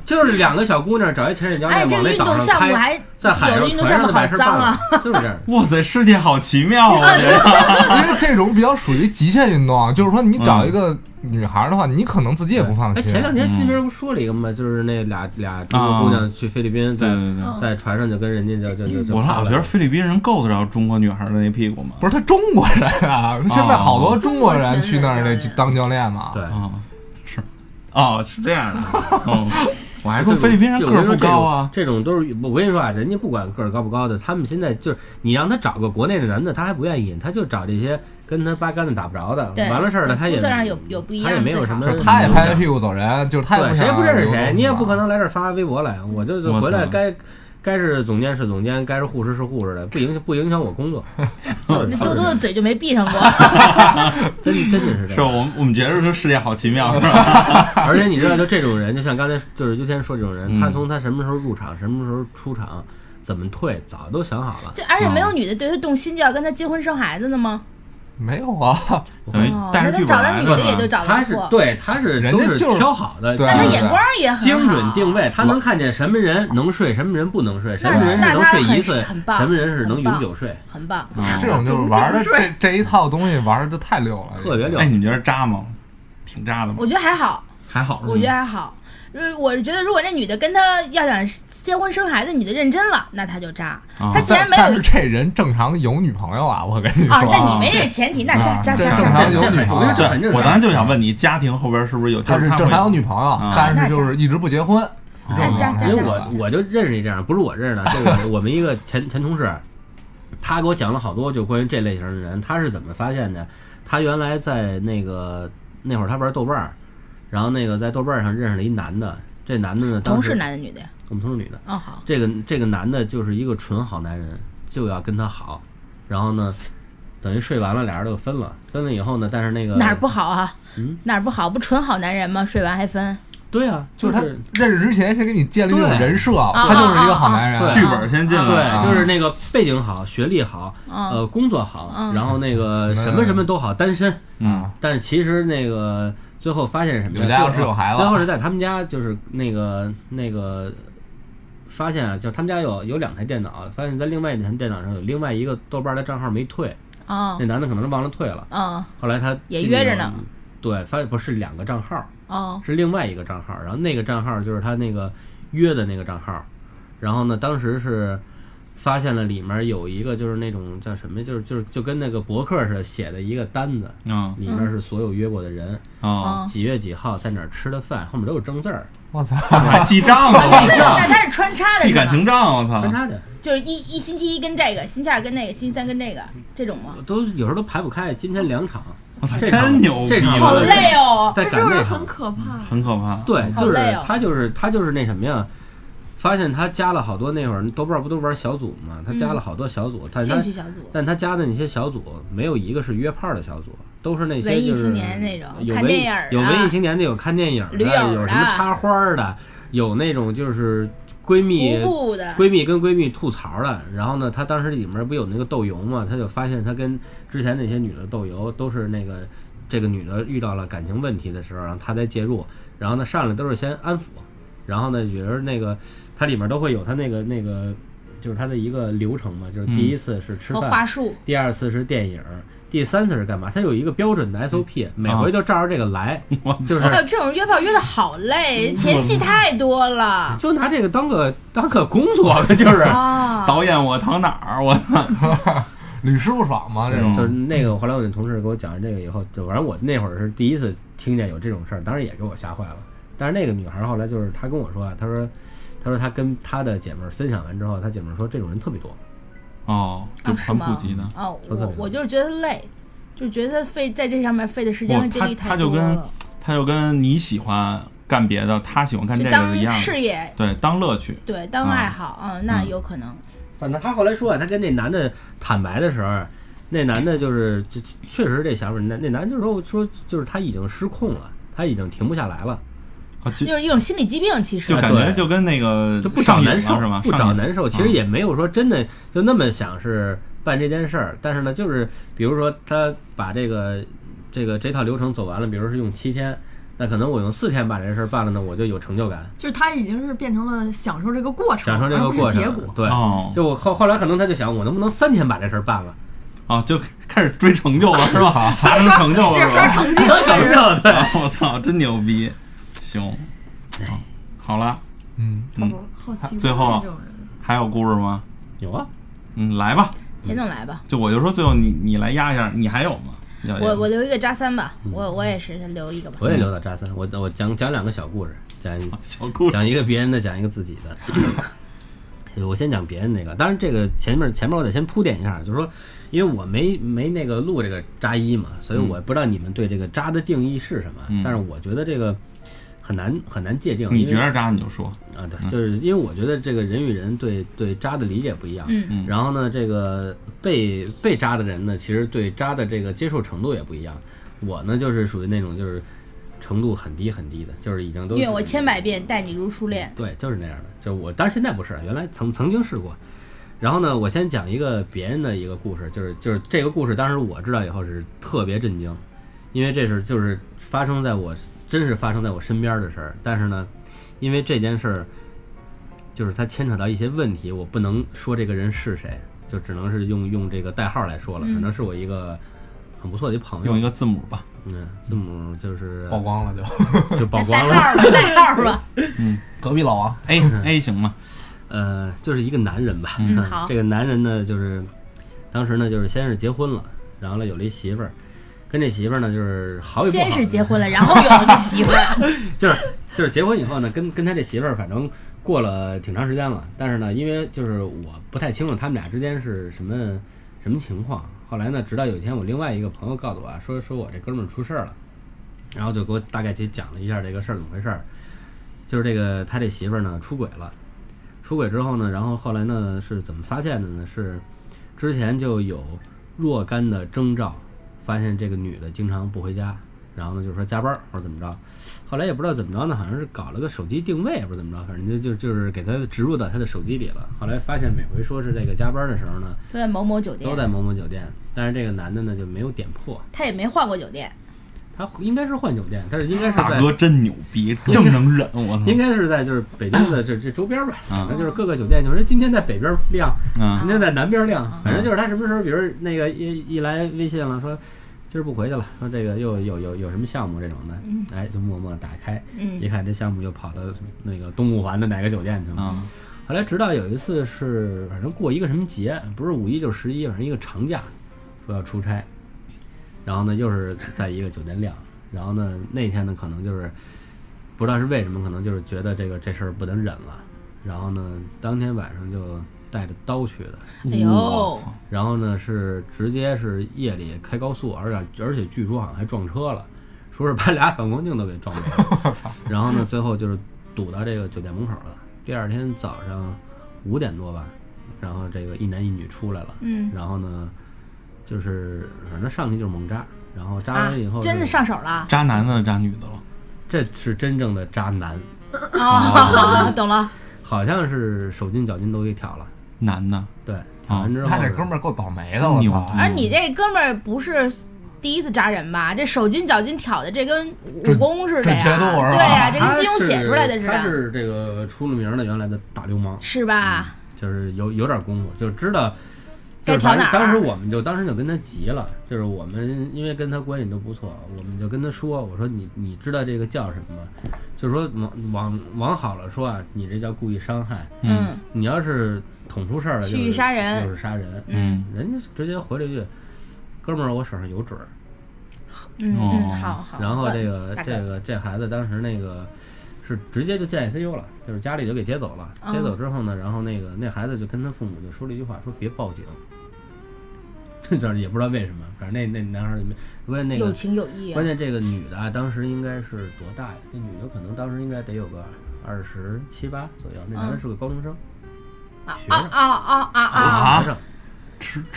就是两个小姑娘找一潜水教哎，练这个运动往那岛上开，项目还在海上有的运动船上目好把事儿办脏啊了，，就是这样。哇塞，世界好奇妙啊！我觉得因为这种比较属于极限运动，啊就是说你找一个女孩的话，你可能自己也不放哎，心。前两天新闻不说了一个吗？就是那俩俩中国姑娘去菲律宾，在在船上就跟人家就就就就我老觉得菲律宾人够得着中国女孩的那屁股吗？不是他中国人啊，现在好多中国人去那儿那当教练嘛。对。啊，是，哦，是这样的。嗯，我还说菲律宾人个儿不高啊。这种都是我跟你说啊，人家不管个儿高不高的，他们现在就是你让他找个国内的男的，他还不愿意，他就找这些跟他八竿子打不着的。对完了事儿了，他也有有不一样他也没有什么就是他也拍拍屁股走人，就是他也对，不谁不认识谁，你也不可能来这儿发微博来，我就是回来该该是总监是总监，该是护士是护士的，不影响 不影响我工作。就是多多的嘴就没闭上过。真真的是这样。是我们我们觉得说世界好奇妙，是吧？而且你知道，就这种人，就像刚才就是优天说这种人，嗯他从他什么时候入场，什么时候出场，怎么退，早都想好了。就而且没有女的对他动心，就要跟他结婚生孩子的吗？没有啊，等 于哦，带那他找的着剧本来的女的也就嘛。他是对，他是人家就是挑好的，他眼光也很好，精准定位，他能看见什么人能睡，什么人不能睡，什么人是能睡一次，什么人是能永久睡，很棒。这种就是玩的 这这一套东西玩的太溜了，特别溜哎，。你们觉得渣吗？挺渣的吗？我觉得还好，还好，我觉得还好。呃我是觉得，如果那女的跟他要想结婚生孩子，女的认真了，那他就渣。啊他既然没有但但是这人正常有女朋友啊，我跟你说啊，那你没这前提，那渣啊渣渣正常。有女朋友我觉得这很正常我当时就想问你，家庭后边是不是有？就是他他是正常有女朋友啊，但是就是一直不结婚，因为我我就认识一这样，不是我认识的，这个 我们一个前前同事，他给我讲了好多就关于这类型的人，他是怎么发现的？他原来在那个那会儿他玩豆瓣儿，然后那个在豆瓣上认识了一男的，这男的呢，同事男的女的呀？我们同事女的，哦，好，这个这个男的就是一个纯好男人，就要跟她好，然后呢，等于睡完了，俩人就分了，分了以后呢，但是那个哪儿不好啊？嗯，哪儿不好？不纯好男人吗？睡完还分？对啊，就是他认识之前先给你建立一种人设，他就是一个好男人。剧本先进来，啊对，就是那个背景好，学历好，嗯，呃，工作好，嗯然后那个什么什么都好，单身，嗯，但是其实那个最后发现什么呀？有家有最后室有孩子最后是在他们家，就是那个那个发现啊，就他们家有有两台电脑，发现在另外一台电脑上有另外一个豆瓣的账号没退，哦。那男的可能是忘了退了，哦。后来他也约着呢。对，发现不是两个账号，哦，是另外一个账号，然后那个账号就是他那个约的那个账号，然后呢，当时是发现了里面有一个就是那种叫什么，就是就是就跟那个博客似的写的一个单子，嗯。里面是所有约过的人，几月几号在哪儿吃的饭，后面都有正字儿，我操，还记账 啊！记账，那他是穿插的记？感情账，我操穿！插的，就是一一星期一跟这个，星期二跟那个，星期三跟这个，这种吗？都有时候都排不开。今天两场，我操，真牛逼！这场好累哦。在是不是赶那场很，可怕？很可怕。对，就是他就是他就是那什么呀。发现他加了好多那会儿豆瓣不都玩小组嘛？他加了好多小组，但他兴趣小组，但他加的那些小组没有一个是约炮的小组，都是那些就是文艺青年那种有文看电影儿啊有文艺青年的，有看电影的，有什么插花儿的，有那种就是闺蜜闺蜜跟闺蜜吐槽的。然后呢，她当时里面不有那个豆油嘛，她就发现她跟之前那些女的豆油都是那个这个女的遇到了感情问题的时候，然后她再介入，然后呢上来都是先安抚，然后呢，比如那个它里面都会有它那个那个。就是它的一个流程嘛，就是第一次是吃和饭，第二次是电影，第三次是干嘛？他有一个标准的 SOP，每啊回就照着这个来，就是这种约炮约的好累，前期太多了就拿这个当个当个工作，就是啊。导演我躺哪儿？我操！屡试不爽吗，这种嗯就是那个，后来我那同事给我讲完这个以后，就反正我那会儿是第一次听见有这种事儿，当时也给我吓坏了。但是那个女孩儿后来就是她跟我说啊，她说，她说她跟她的姐妹儿分享完之后，她姐妹儿说这种人特别多。哦，就很普及的。？哦，我我就是觉得累，就觉得费在这上面费的时间和精力他他太就跟多了，他就跟你喜欢干别的，他喜欢干这个一样的，事业，对，当乐趣。对，当啊爱好，嗯，那嗯有可能。反正他后来说啊，他跟那男的坦白的时候，那男的就是就确实是这想法，那那男的就说说就是他已经失控了，他已经停不下来了，啊，就就是一种心理疾病，其实就感觉就跟那个就不找难受是吗？不找难受，其实嗯也没有说真的就那么想是办这件事儿，但是呢，就是比如说他把这个这个这套流程走完了，比如是用七天，那可能我用四天把这事儿办了呢，我就有成就感，就是他已经是变成了享受这个过程，享受这个过程是结果。。对，哦就我后后来可能他就想，我能不能三天把这事儿办了？哦，就开始追成就了是吧？达成成就了是是吧？说成绩了，开始。就对，啊我操，真牛逼！行，好好了，嗯，嗯，好奇最后。还有故事吗？有啊，嗯，来吧，田总来吧，就我就说最后你你来压一下，你还有吗？我我留一个扎三吧，我我也是留一个吧。我也留到扎三，我我讲讲两个小故事，讲一 小故事讲一个别人的，讲一个自己的。我先讲别人那个，当然这个前面前面我得先铺垫一下，就是说，因为我没没那个录这个扎一嘛，所以我不知道你们对这个扎的定义是什么，嗯。但是我觉得这个很难很难界定。你觉得渣你就说，啊？对，就是因为我觉得这个人与人对对渣的理解不一样，嗯嗯然后呢，这个被被渣的人呢，其实对渣的这个接受程度也不一样。我呢，就是属于那种就是程度很低很低的，就是已经都愿我千百遍待你如初恋。对，就是那样的。就我，当然现在不是，原来曾曾经试过。然后呢，我先讲一个别人的一个故事，就是就是这个故事，当时我知道以后是特别震惊，因为这是就是发生在我真是发生在我身边的事儿。但是呢，因为这件事儿，就是它牵扯到一些问题，我不能说这个人是谁，就只能是用用这个代号来说了。嗯反正是我一个很不错的一朋友，用一个字母吧，嗯字母就是曝光了就 就曝光了。号吧，带号吧。隔壁老王，A A 行吗？呃，就是一个男人吧。嗯好这个男人呢，就是当时呢，就是先是结婚了，然后呢有了一媳妇儿，跟这媳妇儿呢就是好与不好。先是结婚了，然后有了这媳妇儿。就是就是结婚以后呢，跟跟他这媳妇儿反正过了挺长时间了，但是呢，因为就是我不太清楚他们俩之间是什么什么情况。后来呢，直到有一天我另外一个朋友告诉我啊，说说我这哥们儿出事儿了，然后就给我大概去讲了一下这个事儿怎么回事儿。就是这个他这媳妇儿呢出轨了，出轨之后呢，然后后来呢是怎么发现的呢？是之前就有若干的征兆，发现这个女的经常不回家，然后呢就说加班儿或者怎么着。后来也不知道怎么着呢，好像是搞了个手机定位，也不知道怎么着，反正就就就是给他植入到他的手机里了。后来发现每回说是这个加班的时候呢，都在某某酒店都，在某某酒店，但是这个男的呢就没有点破，他也没换过酒店。他应该是换酒店，但是应该是在大哥真牛逼，这么能忍，我操！应该是在就是北京的这这周边吧，嗯。反正就是各个酒店，就是今天在北边亮，嗯。今天在南边亮，反正就是他什么时候，比如那个一一来微信了，说今儿不回去了，说这个又有有有什么项目这种的，哎，就默默打开，一嗯，看这项目又跑到那个东五环的哪个酒店去了。嗯。后来直到有一次是反正过一个什么节，不是五一就是十一，反正一个长假，说要出差，然后呢又是在一个酒店晾，然后呢那天呢可能就是不知道是为什么，可能就是觉得这个这事儿不能忍了，然后呢当天晚上就带着刀去的，哎呦我操然后呢是直接是夜里开高速，而且而且据说好像还撞车了，说是把俩反光镜都给撞没了。我操，然后呢，最后就是堵到这个酒店门口了。第二天早上五点多吧，然后这个一男一女出来了，嗯然后呢，就是反正上去就是猛扎，然后扎啊完以后、，真的，上手了。渣男的渣女的了，这是真正的渣男，哦，懂了。好像是手筋脚筋都给挑了，男的，对，挑完之后，他这哥们儿够倒霉的，我操！而你这哥们儿不是第一次扎人吧？这手筋脚筋挑的，这跟武功似的准确呀。度对呀，这跟金庸写出来的似的，他是这个出了名的原来的大流氓，是吧？就是有有点功夫，就知道就是反正该调哪儿？当时我们就当时就跟他急了，就是我们因为跟他关系都不错，我们就跟他说，我说你你知道这个叫什么吗？就是说往往往好了说啊，你这叫故意伤害；嗯你要是捅出事儿来，蓄意就是杀人就是杀人。嗯人家直接回了一句：“哥们儿，我手上有准儿。嗯好好。然后这个这个这孩子当时那个是直接就进 ICU 了，就是家里就给接走了。嗯接走之后呢，然后那个那孩子就跟他父母就说了一句话，说别报警。就是也不知道为什么，反正那那男孩儿就没关键那个有个情有义啊关。键这个女的啊，当时应该是多大呀？那女的可能当时应该得有个二十七八左右，那男的嗯是个高中生，啊啊啊啊啊啊！啊学生。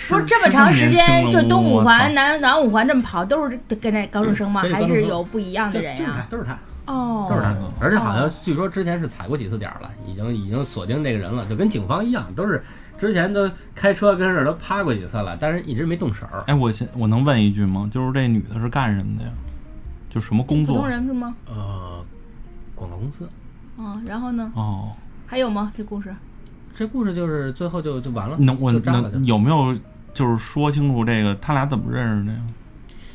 不是这么长时间，就东五环、南南南五环这么跑，都是跟那高中生吗？还是有不一样的人呀？，都是他，哦，都是他哦。而且好像据说之前是踩过几次点儿了，已经已经锁定这个人了，就跟警方一样，都是之前都开车跟这儿都趴过几次了，但是一直没动手。哎，我先我能问一句吗？就是这女的是干什么的呀？就什么工普通作？人是吗？呃，广告公司，哦，然后呢？哦，还有吗？这故事？这故事就是最后就就完了，能我能。有没有就是说清楚这个他俩怎么认识的呀？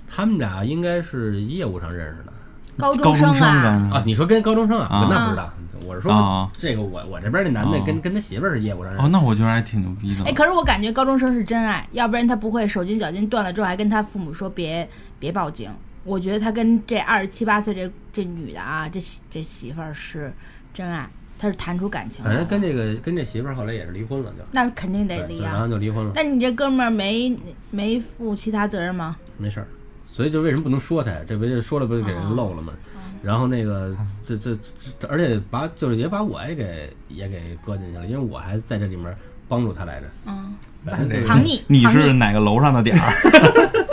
他们俩应该是业务上认识的高高中生啊，啊。你说跟高中生啊？啊那不知道，我是说啊这个我我这边那男的啊跟跟他媳妇儿是业务上认哦。那我觉得还挺牛逼的。哎，可是我感觉高中生是真爱，要不然他不会手筋脚筋断了之后还跟他父母说别别报警。我觉得他跟这二十七八岁这这女的啊，这媳这媳妇儿是真爱，他是谈出感情来了。反正跟这个跟这媳妇儿后来也是离婚了，就那肯定得，离啊然后啊。就离婚了，那你这哥们儿没没负其他责任吗？没事儿。所以就为什么不能说他呀？这不就说了不就给人漏了吗？然后那个这这这，而且把就是也把我也给也给搁进去了，因为我还在这里面帮助他来着。嗯，藏匿，你是哪个楼上的点儿？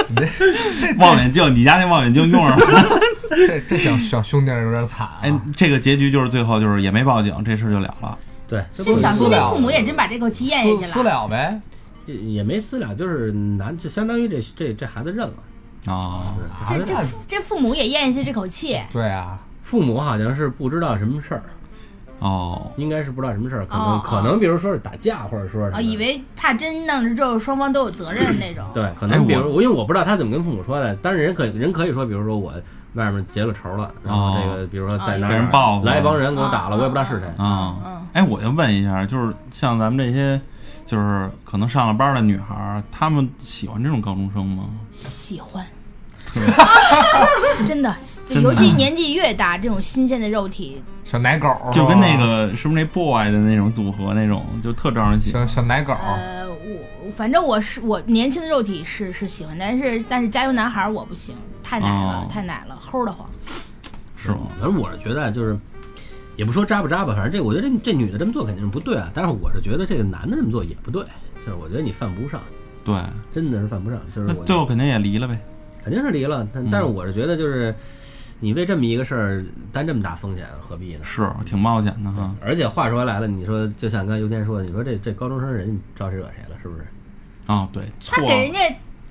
你 这望远镜，你家那望远镜用上了？这这小小兄弟有点惨啊！哎，这个结局就是最后就是也没报警，这事儿就了了。对，这这小不是兄弟父母也真把这口气咽下去了私了。了呗，也也没私了，就是男就相当于这这这孩子认了。啊，这这这父母也咽下这口气。对啊，父母好像是不知道什么事儿，哦，应该是不知道什么事儿，可能、哦可能比如说是打架，或者说是什啊，么以为怕真弄了之后双方都有责任那种。对，可哎能比如因为我不知道他怎么跟父母说的，但是人可人可以说，比如说我外面结了仇了，然后这个比如说在哪哦被人报复来一帮人给我打了，啊我也不知道是谁。啊嗯，哎，我就问一下，就是像咱们这些，就是可能上了班的女孩儿，她们喜欢这种高中生吗？喜欢。对 真的，就真的尤其年纪越大，这种新鲜的肉体，小奶狗就跟那个是不是那 boy 的那种组合那种，就特招人喜欢。小小奶狗，呃，我反正我是我年轻的肉体是是喜欢，但是但是加油男孩儿我不行，太奶了，哦太奶了，齁得慌。是吗？反正我是觉得就是，也不说渣不渣吧，反正这我觉得这这女的这么做肯定是不对啊，但是我是觉得这个男的这么做也不对，就是我觉得你犯不上，对，真的是犯不上，就是那我最后肯定也离了呗。肯定是离了，但但是我是觉得就是。你为这么一个事儿担这么大风险，何必呢？是挺冒险的哈。而且话说回来了，你说就像刚才尤天说的，你说这这高中生人，你招谁惹谁了？是不是？啊，对，错。他给人家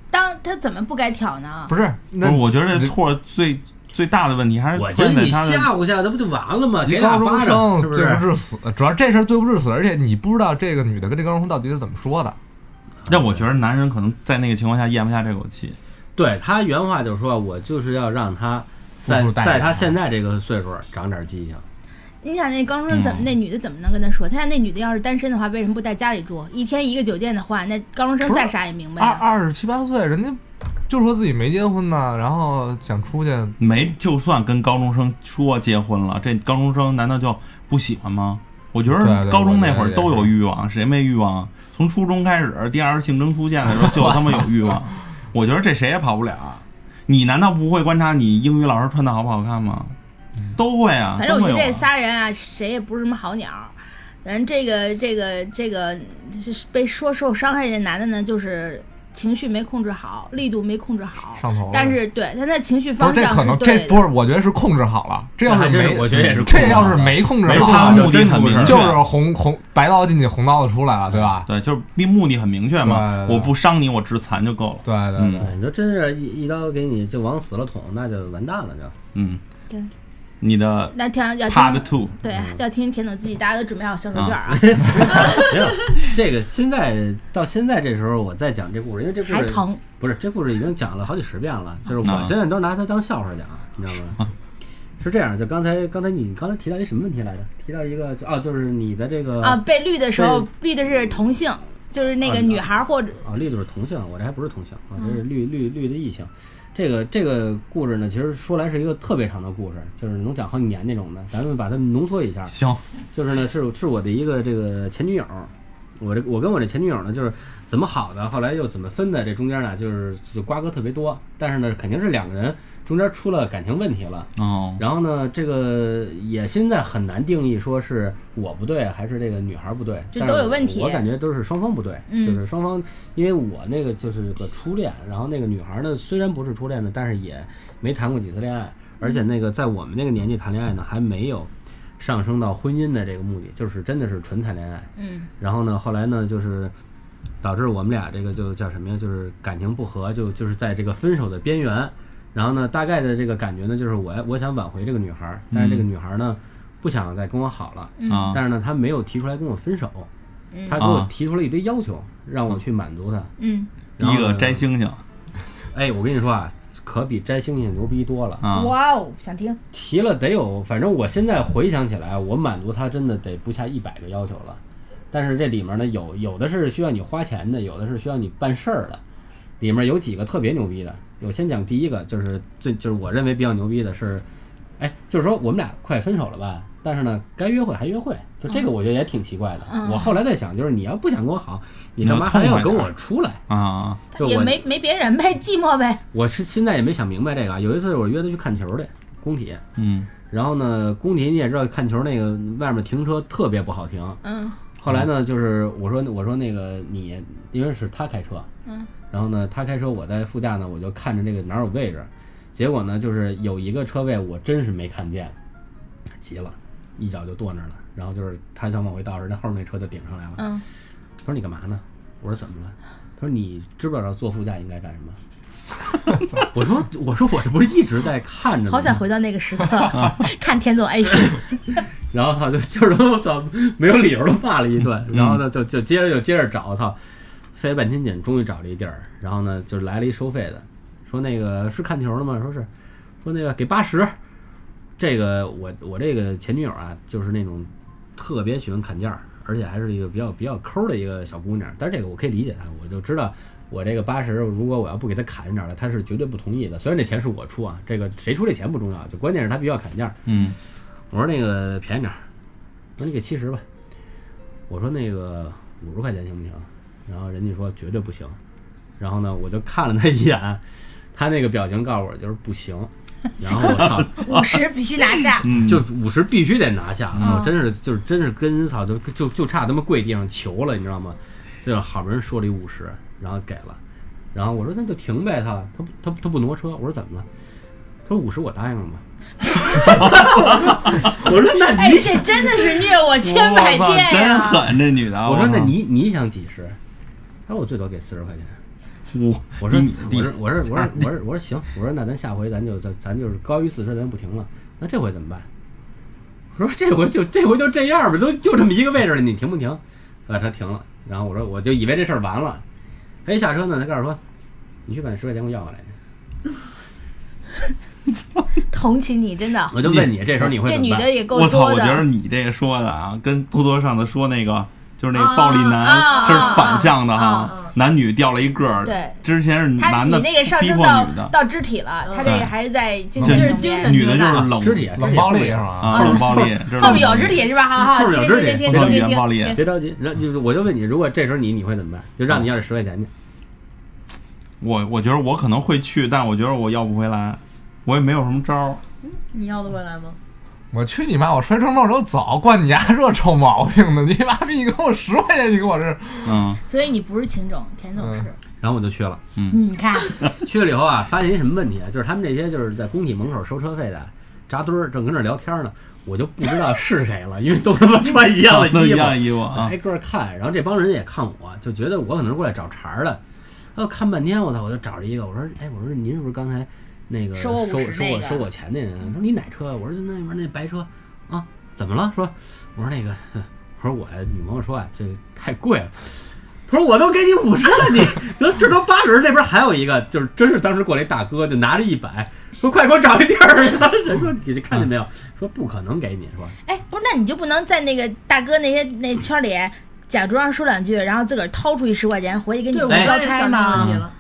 当他怎么不该挑呢？不是不那是，我觉得这错最最大的问题还是我觉得你吓唬吓唬，这不就完了吗？给一高中俩巴掌，生是不是？罪不至死，主要这事儿罪不至死，而且你不知道这个女的跟这高中生到底是怎么说的。那我觉得男人可能在那个情况下咽不下这口气。对他原话就是说，我就是要让他在在他现在这个岁数长点记性。你想那高中生怎么，嗯那女的怎么能跟他说？他想那女的要是单身的话，为什么不在家里住？一天一个酒店的话，那高中生再傻也明白二。二十七八岁，人家就说自己没结婚呢，然后想出去，没，就算跟高中生说结婚了，这高中生难道就不喜欢吗？我觉得高中那会儿都有欲望，谁没欲望？从初中开始，第二次性征出现的时候就他妈有欲望。我觉得这谁也跑不了。你难道不会观察你英语老师穿的好不好看吗？都会啊，反正我觉得这仨人啊，谁也不是什么好鸟儿。反正这个这个这个是被说受伤害这男的呢，就是情绪没控制好，力度没控制好，上头了但是对他那情绪方向这可能。这不是，我觉得是控制好了。这要是没，我觉得也是这要是没控制没好，他目的很明确，就是红红白刀进去，红刀子出来了，对吧？对，就是目目的很明确嘛。我不伤你，我致残就够了。对对对，哎你说真是一一刀给你就往死了捅，那就完蛋了就。嗯，对，你的那听要 Part 听 Two，对，要听听田总自己，大家都准备好销售券啊，没有这个现在到现在这时候我在讲这故事，因为这故事还疼。不是这故事已经讲了好几十遍了，就是啊。我现在都拿它当笑话讲，你知道吗？是这样，就刚才刚才你刚才提到一什么问题来着？提到一个就啊，就是你的这个啊，被绿的时候绿的是同性，就是那个啊女孩或者啊，绿的是同性，我这还不是同性啊，这是绿绿绿的异性。这个这个故事呢，其实说来是一个特别长的故事，就是能讲好几年那种的。咱们把它浓缩一下，行，就是呢，是是我的一个这个前女友，我这我跟我这前女友呢，就是怎么好的，后来又怎么分的，这中间呢，就是就瓜葛特别多。但是呢，肯定是两个人中间出了感情问题了。哦，然后呢，这个也现在很难定义说是我不对还是这个女孩不对，就但是都有问题我感觉都是双方不对，嗯就是双方，因为我那个就是个初恋，然后那个女孩呢虽然不是初恋呢，但是也没谈过几次恋爱，而且那个在我们那个年纪谈恋爱呢，还没有上升到婚姻的这个目的，就是真的是纯谈恋爱。嗯然后呢，后来呢，就是导致我们俩这个就叫什么呀？就是感情不和，就就是在这个分手的边缘。然后呢，大概的这个感觉呢，就是我我想挽回这个女孩儿，但是这个女孩儿呢不想再跟我好了，但是呢，她没有提出来跟我分手，嗯。她给我啊提出了一堆要求，让我去满足她。嗯。第一个摘星星。哎，我跟你说啊，可比摘星星牛逼多了。啊，哇哦，想听，提了得有，反正我现在回想起来，我满足他真的得不下一百个要求了。但是这里面呢，有有的是需要你花钱的，有的是需要你办事儿的。里面有几个特别牛逼的，我先讲第一个，就是最就是我认为比较牛逼的是，哎，就是说我们俩快分手了吧，但是呢，该约会还约会，就这个我觉得也挺奇怪的。嗯我后来在想，就是你要不想跟我好，你你要干嘛还要跟我出来？啊，也就我没没别人呗，寂寞呗，我是现在也没想明白这个啊。有一次我约他去看球去，工体，嗯然后呢，工体你也知道，看球那个外面停车特别不好停。嗯后来呢，就是我说我说那个你，因为是他开车，嗯，然后呢他开车，我在副驾呢，我就看着那个哪儿有位置，结果呢就是有一个车位我真是没看见，急了，一脚就跺那儿了。然后就是他想往回倒时，那后面那车就顶上来了。嗯，他说你干嘛呢？我说怎么了？他说你知不知道坐副驾应该干什么？我说我说我这不是一直在看着吗？好想回到那个时刻，看田总爱训，然后他就就是我操，没有理由的骂了一顿，然后呢就就接着就接着找，操，费了半天劲，终于找了一地儿，然后呢就来了一收费的，说那个是看球的吗？说是，说那个给八十。这个我我这个前女友啊，就是那种特别喜欢砍价，而且还是一个比较比较抠的一个小姑娘。但是这个我可以理解她，我就知道我这个八十，如果我要不给她砍一点儿了，她是绝对不同意的。虽然这钱是我出啊，这个谁出这钱不重要，就关键是她必须要砍价。嗯我说那个便宜点儿，我说你给七十吧。我说那个五十块钱行不行？然后人家说绝对不行。然后呢，我就看了他一眼，他那个表情告诉我就是不行。然后我操，五十必须拿下，嗯，就五十必须得拿下，我真是就是真是跟人操就就就差他妈跪地上求了，你知道吗？就好不容易说了一五十，然后给了，然后我说那就停呗，他他不他他不挪车，我说怎么了？他说五十我答应了吗？我说那哎，你这真的是虐我千百遍真呀！狠，这女的，我说那你你想几十？他说我最多给四十块钱。我我说低低我说我说我说我说我说行，我说那咱下回咱就咱咱就是高于四十咱不停了，那这回怎么办？我说这回就这回就这样吧，都就这么一个位置了，你停不停？啊，他停了，然后我说我就以为这事儿完了，他一下车呢，他告诉我说，你去把那十块钱给我要回来。同情你，真的，我就问你，这时候你会这女怎么办？的也够我操！我觉得。你这个说的啊，跟多多上次说那个就是那个暴力男，这是反向的哈。男女掉了一个儿，对，之前是男的你那个上升到，到肢体了，他这个还是在就是精神女的就是冷肢体冷暴力是吧？啊，冷暴力，后面有肢体是吧？好好，后面有肢体我操听听听听听语言暴力别着急，然就是我就问你，如果这时候你你会怎么办？就让你要这十块钱去。我我觉得我可能会去，但我觉得我要不回来，我也没有什么招儿。你要得回来吗？我去你妈！我摔车门我就走，惯你丫这臭毛病呢！你妈逼，你给我十块钱，你给我这嗯所以你不是秦总，田总是。然后我就去了。嗯，你看，去了以后啊，发现一什么问题啊？就是他们这些就是在工体门口收车费的扎堆儿，正跟那儿聊天呢，我就不知道是谁了，因为都他妈穿一样的一衣服，样衣服啊挨个儿看。然后这帮人也看我，就觉得我可能是过来找茬儿的。然后看半天，我操，我就找着一个，我说，哎，我说您是不是刚才那个收我收收我收我钱那人，他说你哪车？我说那边那白车啊，怎么了？说我说那个，我说我女朋友说啊，这太贵了。他说我都给你五十了，你 说这都八十，那边还有一个，就是真是当时过来一大哥，就拿着一百，说快给我找一地儿。人 说你看见没有？说不可能给你，说哎，不是，那你就不能在那个大哥那些那圈里假装说两句，然后自个儿掏出一十块钱回去给你交差吗。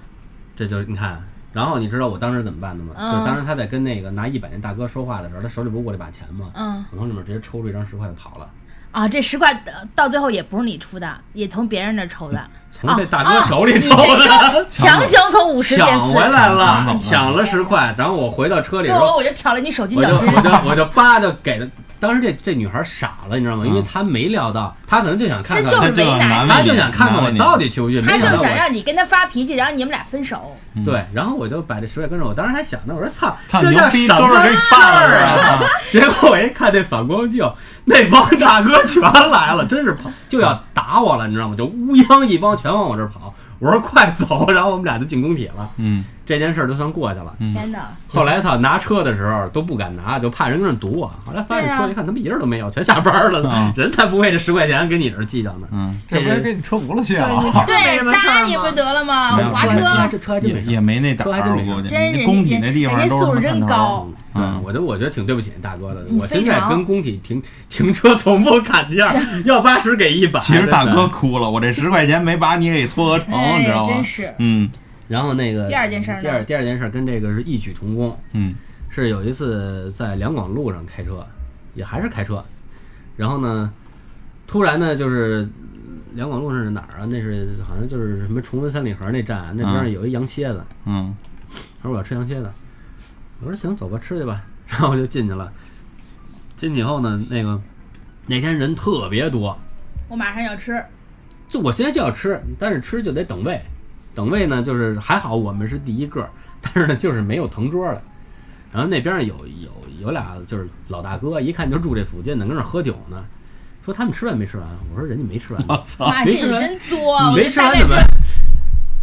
这就是你看。然后你知道我当时怎么办的吗？嗯就当时他在跟那个拿一百那大哥说话的时候，他手里不是握了把钱吗？嗯我从里面直接抽出一张十块就跑了，啊，这十块呃到最后也不是你出的，也从别人那儿抽的。从这大哥手里抽的，强行从五十变抢回四十，来了抢，了抢了十块。然后我回到车里时候，我我就挑了你手机我就。我就我就叭就给了。当时这这女孩傻了，你知道吗？因为嗯她没料到，她可能就想看看，她就是为难难为你她就想看看我到底去不去。她就是想让你跟她发脾气，然后你们俩分手。对，然后我就把这十块跟着我，当时还想着，我说操，操这牛逼都叫什么事儿啊？结果我一看那反光镜，那帮大哥全来了，真是跑就要打我了，你知道吗？就乌泱一帮全往我这儿跑。我说快走，然后我们俩就进工体了。嗯，这件事儿就算过去了。嗯天哪！后来操拿车的时候都不敢拿，就怕人跟那堵我。后来发现车一看，他们一人都没有，全下班了呢嗯。人才不为这十块钱跟你这儿计较呢。嗯，这不是这人给你车轱辘去了？对 扎你不得了吗？没有这车，这车还真没也也没那胆儿，估计真工体那地方都是真高。对，嗯我就我觉得挺对不起大哥的。嗯我现在跟工体停停车从不砍价，要八十给一百。其实大，哥哭了，我这十块钱没把你给撮合成，哎你知道吗真？是嗯然后那个第二件事呢第二第二件事儿跟这个是异曲同工，嗯是有一次在两广路上开车，也还是开车，然后呢，突然呢就是两广路上是哪儿啊？那是好像就是什么崇文三里河那站啊，那边儿有一羊蝎子。嗯他说我要吃羊蝎子，我说行，走吧，吃去吧。然后我就进去了。进去以后呢，那个那天人特别多，我马上要吃，就我现在就要吃，但是吃就得等位。等位呢，就是还好我们是第一个，但是呢，就是没有腾桌的。然后那边有有有俩就是老大哥，一看就住这附近的，跟那喝酒呢。说他们吃饭没吃完？我说人家没吃完。我操，妈，这你没吃完真作！你没吃完怎么？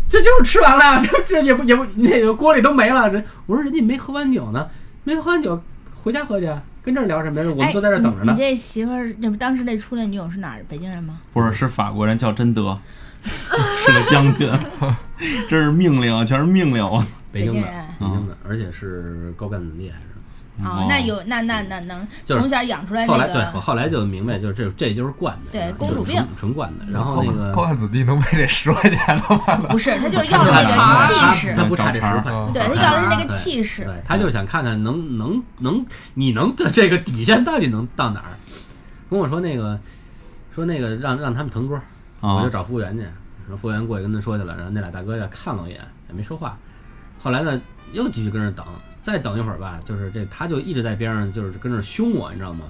这就是吃完了，这这也不也不那个锅里都没了。这我说人家没喝完酒呢，没喝完酒回家喝去，跟这儿聊什么呀？我们都在这等着呢哎你。你这媳妇儿，那不当时那初恋女友是哪儿？北京人吗？不是是法国人叫贞德，是个将军，这是命令，全是命令。我北京的北京人，北京的，而且是高干子弟还是。哦，那有那那那能就是从小养出来后来对我，后来就明白，就是这这就是惯的，对就是公主病纯纯惯的。然后那个高干子弟能为这十块钱的吗？不是，他就是要的他那个气势他，不差这十块，嗯对他要的是那个气势。对，他就想看看能能能你能的这个底线到底能到哪儿。跟我说那个说那个让让他们腾桌，我就啊，找服务员去，然后服务员过去跟他说去了，然后那俩大哥也看了我一眼，也没说话。后来呢，又继续跟那儿等，再等一会儿吧，就是这他就一直在边上，就是跟那儿凶我，你知道吗？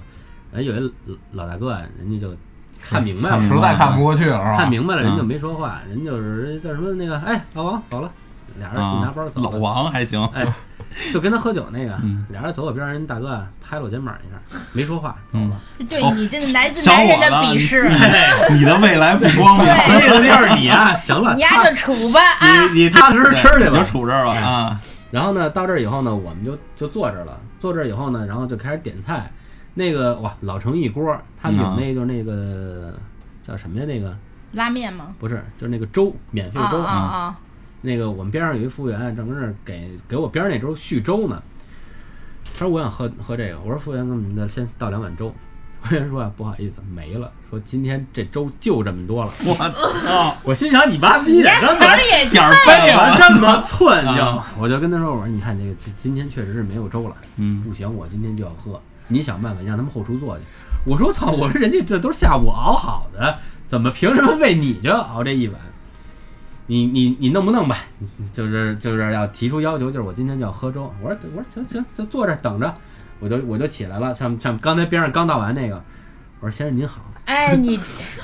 人有一老老大哥啊，人家就看明白了，实在看不过去了？看明白了，人就嗯没说话，人就是叫什么那个，哎，老王走了，俩人一拿包走老，王还行，哎，就跟他喝酒那个嗯，俩人走我边上，人大哥啊拍了我肩膀一下，没说话，走嗯了。对你真的来自小男人的鄙视，你的未来不光明，对 意思就是你啊，行了，你丫就处吧啊！你你踏踏实实吃去吧。杵这儿吧啊，然后呢，到这儿以后呢，我们就就坐这儿了。坐这儿以后呢，然后就开始点菜。那个哇，老城一锅，他们有嗯那就是那个叫什么呀？那个拉面吗？不是，就是那个粥，免费啊粥。啊啊！那个我们边上有一服务员正跟那儿给给我边上那粥续粥呢。他说我想喝喝这个，我说服务员，那你先倒两碗粥。服务员说啊，不好意思，没了。说今天这粥就这么多了。我操，我心想你妈逼的，你丫这词儿也点儿怎背了，么这么 寸？你知道啊吗？我就跟他说，我说你看这个今今天确实是没有粥了，嗯，不行，我今天就要喝。你想办法让他们后厨做去。我说操，我说人家这都是下午熬好的，怎么凭什么为你就熬这一碗？你你你弄不弄吧？就是就是要提出要求，就是我今天就要喝粥。我说我说行行，就坐这儿等着。我就我就起来了，像像刚才边上刚倒完那个，我说先生您好，哎，你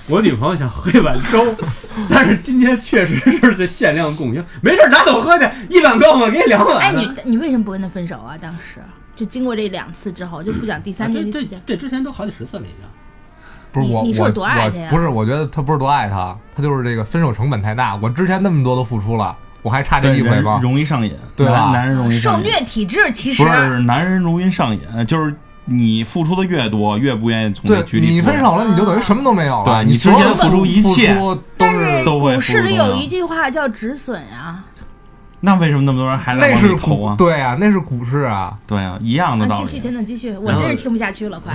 我女朋友想喝一碗粥，但是今天确实是这限量供应，没事儿拿走喝去，一碗够吗？给你两碗。哎你你为什么不跟他分手啊？当时就经过这两次之后，就不讲第三遍、啊这这第四遍。这之前都好几十次了已经。不是我，我你你是多爱他呀我不是，我觉得他不是多爱他，他就是这个分手成本太大。我之前那么多都付出了，我还差这一回吗？容易上瘾，对吧男男人容易受上瘾，虐体质其实不是男人容易上瘾，就是你付出的越多，越不愿意从这对局里出来你分手了，你就等于什么都没有了。对你之前付出一切都但是是都会股市里有一句话叫止损啊，那为什么那么多人还来往那是股里投啊？对啊，那是股市啊。对啊，一样的道理继续，理。田总继续，我然后真是听不下去了，快。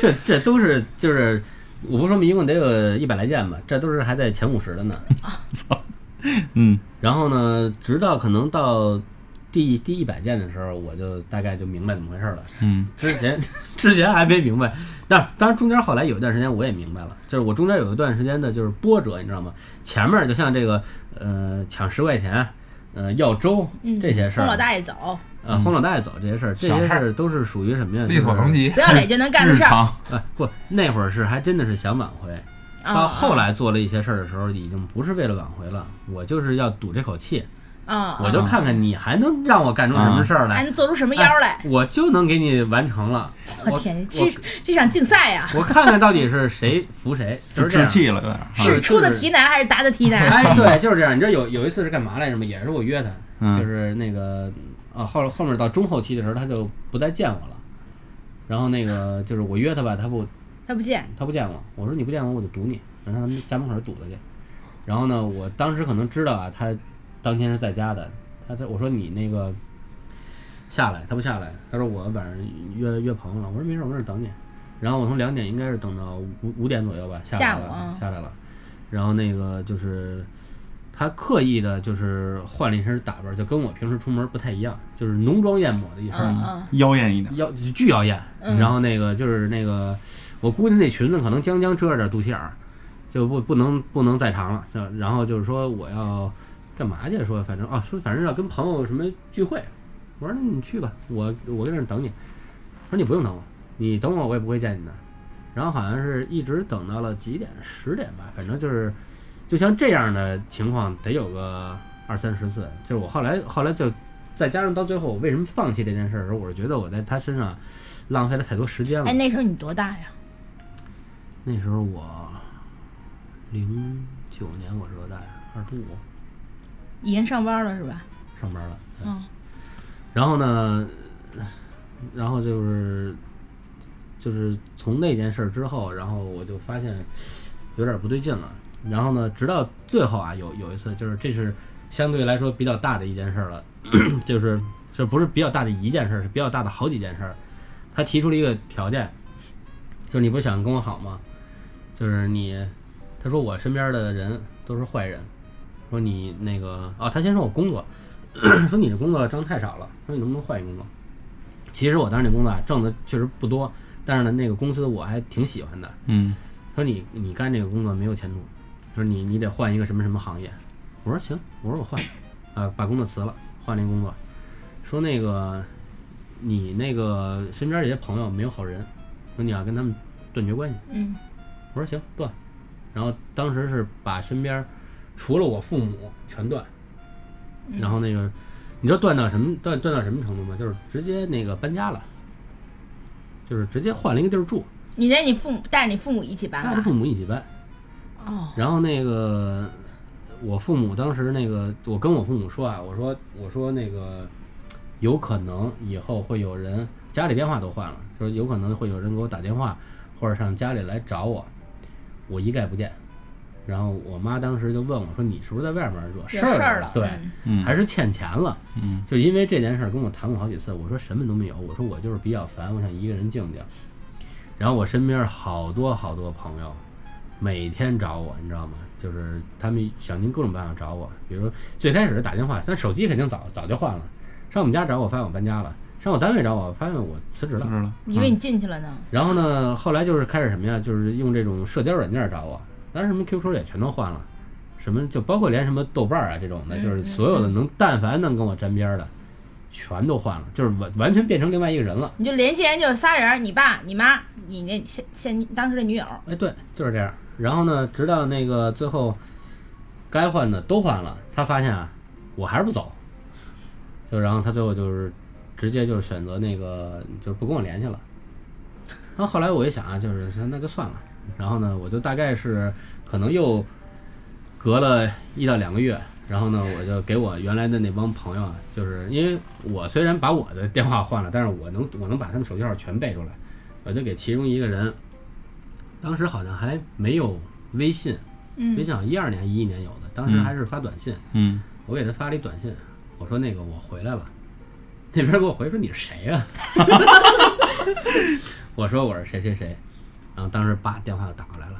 这 这都是就是，我不说一共得有一百来件吧，这都是还在前五十的呢。操嗯，然后呢，直到可能到第第一百件的时候，我就大概就明白怎么回事了。嗯，之前 之前还没明白，但当然中间后来有一段时间我也明白了，就是我中间有一段时间的就是波折，你知道吗？前面就像这个呃抢十块钱，呃要粥嗯，这些事儿，哄老大爷走，呃轰老大爷走这些事儿，这些事儿都是属于什么呀？力所能及。不要脸就能干的事儿。日常哎，不，那会儿是还真的是想挽回，啊到后来做了一些事儿的时候，已经不是为了挽回了，我就是要赌这口气，啊，我就看看你还能让我干出什么事儿来，还能做出什么妖来？我就能给你完成了。我我天，这这场竞赛呀，我看看到底是谁服谁，就 就是这气了，有点。是是出的题难还是答的题难？哎，对，就是这样。你知道有有一次是干嘛来着吗？也是我约他，嗯就是那个啊后后面到中后期的时候，他就不再见我了。然后那个就是我约他吧，他不他不见，他不见我，我说你不见我，我就堵你，让他们家门口堵他去。然后呢，我当时可能知道啊，他当天是在家的，他他我说你那个下来，他不下来，他说我晚上约约朋友了，我说没事，我在这儿等你。然后我从两点应该是等到五五点左右吧，下来了，下午啊下来了。然后那个就是他刻意的，就是换了一身打扮，就跟我平时出门不太一样，就是浓妆艳抹的一身，嗯嗯，妖艳一点。妖巨妖艳，嗯然后那个就是那个，我估计那裙子可能将将遮着点肚脐眼儿，就不不能不能再长了。就然后就是说我要干嘛去？说反正啊，说反正要跟朋友什么聚会。我说那你去吧，我我在这儿等你。他说你不用等我，你等我我也不会见你的。然后好像是一直等到了几点，十点吧，反正就是就像这样的情况得有个二三十次。就是我后来后来就再加上到最后，我为什么放弃这件事儿的时候，我是觉得我在他身上浪费了太多时间了哎，。那时候你多大呀？那时候我零九年我是多大呀？二十五，已经上班了是吧？上班了。对嗯，然后呢，然后就是就是从那件事儿之后，然后我就发现有点不对劲了。然后呢，直到最后啊，有有一次，就是这是相对来说比较大的一件事儿了，就是这不是比较大的一件事儿，是比较大的好几件事儿。他提出了一个条件，就是你不是想跟我好吗？就是你，他说我身边的人都是坏人，说你那个啊，他先说我工作，说你这工作挣太少了，说你能不能换一工作？其实我当时那工作啊挣的确实不多，但是呢，那个公司我还挺喜欢的。嗯，说你你干这个工作没有前途，说你你得换一个什么什么行业。我说行，我说我换，啊，把工作辞了，换了一工作。说那个你那个身边这些朋友没有好人，说你要跟他们断绝关系。嗯，我说行断，然后当时是把身边除了我父母全断，然后那个你知道断到什么断断到什么程度吗？就是直接那个搬家了，就是直接换了一个地儿住，你连你父母带着你父母一起搬了带着父？母一起搬。哦，然后那个我父母当时那个我跟我父母说啊，我说我说那个有可能以后会有人家里电话都换了，说有可能会有人给我打电话或者上家里来找我，我一概不见。然后我妈当时就问我说：“你是不是在外面惹事儿了，对，还是欠钱了？嗯，就因为这件事儿跟我谈过好几次。我说什么都没有，我说我就是比较烦，我想一个人静静。然后我身边好多好多朋友，每天找我，你知道吗？就是他们想尽各种办法找我，比如最开始打电话，但手机肯定早早就换了。上我们家找我，发现我搬家了；上我单位找我，发现我辞职了。辞职了。你以为你进去了呢？然后呢，后来就是开始什么呀？就是用这种社交软件找我，当然什么 QQ 也全都换了，什么就包括连什么豆瓣儿啊这种的，嗯就是所有的能但凡能跟我沾边儿的，全都换了，就是完完全变成另外一个人了。你就联系人就是仨人，你爸、你妈、你那现现当时的女友。哎，对，就是这样。然后呢，直到那个最后该换的都换了，他发现啊，我还是不走，就然后他最后就是直接就是选择那个就是不跟我联系了。然后后来我一想啊，就是那就算了。然后呢，我就大概是可能又隔了一到两个月，然后呢，我就给我原来的那帮朋友啊，就是因为我虽然把我的电话换了，但是我能我能把他们手机号全背出来，我就给其中一个人，当时好像还没有微信，微嗯。信好像一二年一一年有的，当时还是发短信，嗯，我给他发了一短信，我说那个我回来了，那边给我回说你是谁呀、我说我是谁谁谁，然后当时爸电话就打过来了，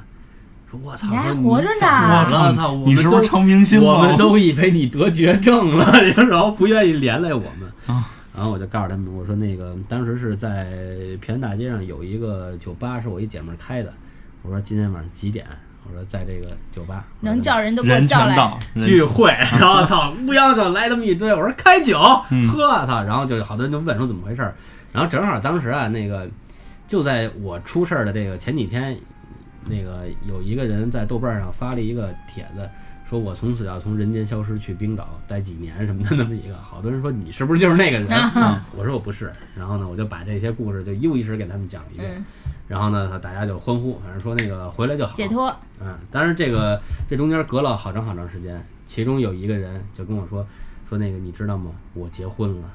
说我操，你还说活着呢我我操操，我们都你是不是成明星了？我们都以为你得绝症了，然后不愿意连累我们。啊然后我就告诉他们，我说那个当时是在平安大街上有一个酒吧，是我一姐们儿开的。我说今天晚上几点？我说在这个酒吧能叫人都给我叫来。聚会，然后操乌泱就来这么一堆，我说开酒，嗯喝操，然后就好多人就问说怎么回事儿，然后正好当时啊那个就在我出事儿的这个前几天，那个有一个人在豆瓣上发了一个帖子，说我从此要从人间消失去冰岛待几年什么的那么一个，好多人说你是不是就是那个人？啊 我说我不是，然后呢我就把这些故事就又一直给他们讲了一遍，嗯，然后呢大家就欢呼，反正说那个回来就好，解脱。嗯，当然这个这中间隔了好长好长时间，其中有一个人就跟我说说那个你知道吗？我结婚了，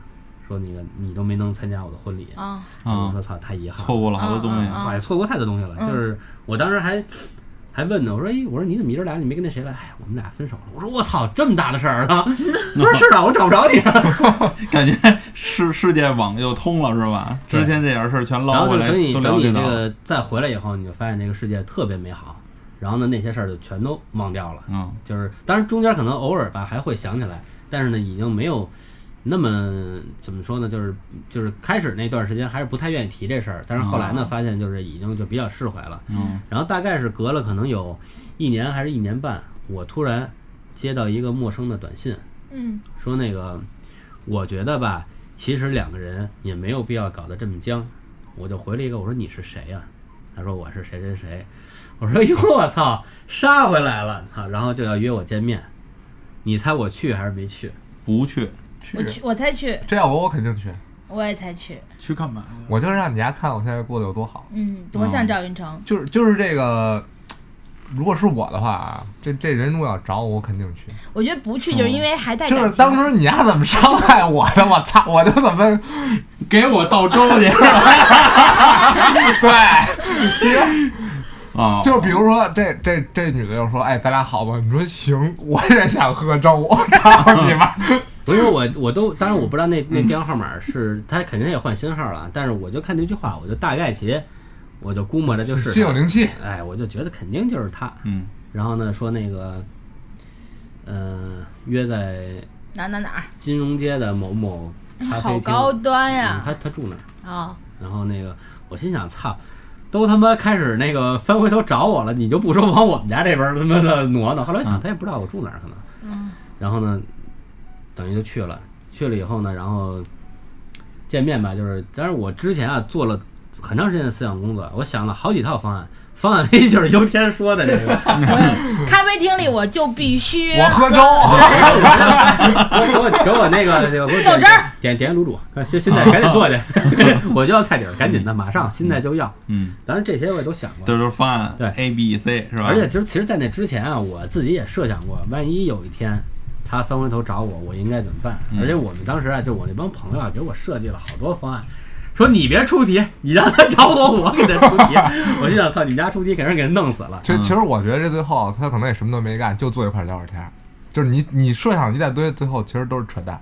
说那个你都没能参加我的婚礼。啊，我说操，太遗憾，错过了好多东西。操，也错过太多东西了。嗯就是我当时还还问呢，我说哎，我说你怎么一直俩你没跟那谁来？哎，我们俩分手了。我说我操，这么大的事儿啊！他说是啊，我找不着你。感觉世世界网又通了是吧？之前这点事儿全然捞回来，后就等你等你这。个再回来以后，你就发现这个世界特别美好。然后呢，那些事儿就全都忘掉了。嗯就是当然中间可能偶尔吧还会想起来，但是呢已经没有那么怎么说呢，就是就是开始那段时间还是不太愿意提这事儿，但是后来呢哦。发现就是已经就比较释怀了，嗯然后大概是隔了可能有一年还是一年半，我突然接到一个陌生的短信，嗯。说那个我觉得吧，其实两个人也没有必要搞得这么僵，我就回了一个我说你是谁呀、他说我是谁谁谁，我说哟我操杀回来了。啊，然后就要约我见面，你猜我去还是没去？不去我去，我才去，这要我我肯定去，我也才去。去干嘛？我就是让你家看我现在过得有多好。嗯，多像赵云成。就是就是这个，如果是我的话啊，这这人如果要找我，我肯定去。我觉得不去就是因为还带就是。当时你丫怎么伤害我的，我操，我就怎么给我倒粥去 对，啊！就比如说这这这女的就说，哎，咱俩好吧？你说行，我也想喝粥，我操你妈不是我我都当然我不知道那那电话号码是他肯定也换新号了，但是我就看这句话，我就大概其我就估摸着就是他心有灵犀。哎，我就觉得肯定就是他。嗯然后呢说那个，呃，约在哪哪哪儿？金融街的某某咖啡好，高端嗯呀！他他住哪儿。啊，然后那个我心想，操，都他妈开始那个翻回头找我了，你就不说往我们家这边他妈的挪挪。后来我想，嗯他也不知道我住哪儿，可能。嗯然后呢，等于就去了，去了以后呢，然后见面吧，就是，但是我之前啊做了很长时间的思想工作，我想了好几套方案。方案 A 就是优天说的这个，我咖啡厅里我就必须我喝粥，给我给我那个那个给我豆汁儿点点卤煮，现现在赶紧做去，我就要菜底儿，赶紧的，马上现在就要。嗯，当然这些我也都想过，这都是方案，对 A B C 是吧？而且其实其实，在那之前啊，我自己也设想过，万一有一天他三回头找我，我应该怎么办？嗯而且我们当时啊，就我那帮朋友啊，给我设计了好多方案，说你别出题，你让他找我，我给他出题。我就想，操，你们家出题肯定给人弄死了。其实其实我觉得这最后他可能也什么都没干，就坐一块儿聊会儿天儿。就是你你设想一大堆，最后其实都是扯淡。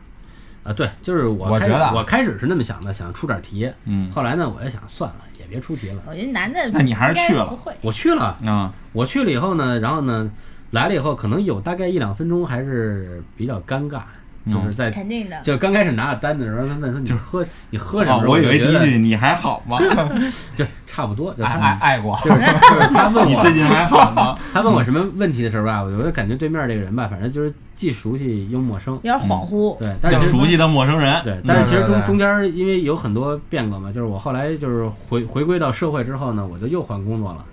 啊，对，就是我开我觉得啊我开始是那么想的，想出点题。嗯后来呢，我就想算了，也别出题了。我觉得男的，那你还是去了不会。我去了，啊，我去了以后呢，然后呢，来了以后，可能有大概一两分钟还是比较尴尬，嗯就是在肯定的，就刚开始拿着单子的时候，他问说你喝你喝什么？哦我以为一句你还好吗？就差不多，就爱他爱爱过，就是 就是他问我最，近还好吗？他问我什么问题的时候吧，我就感觉对面这个人吧，反正就是既熟悉又陌生。有点恍惚。对，但是熟悉的陌生人。对，但是其实中中间因为有很多变革嘛，就是我后来就是回回归到社会之后呢，我就又换工作了。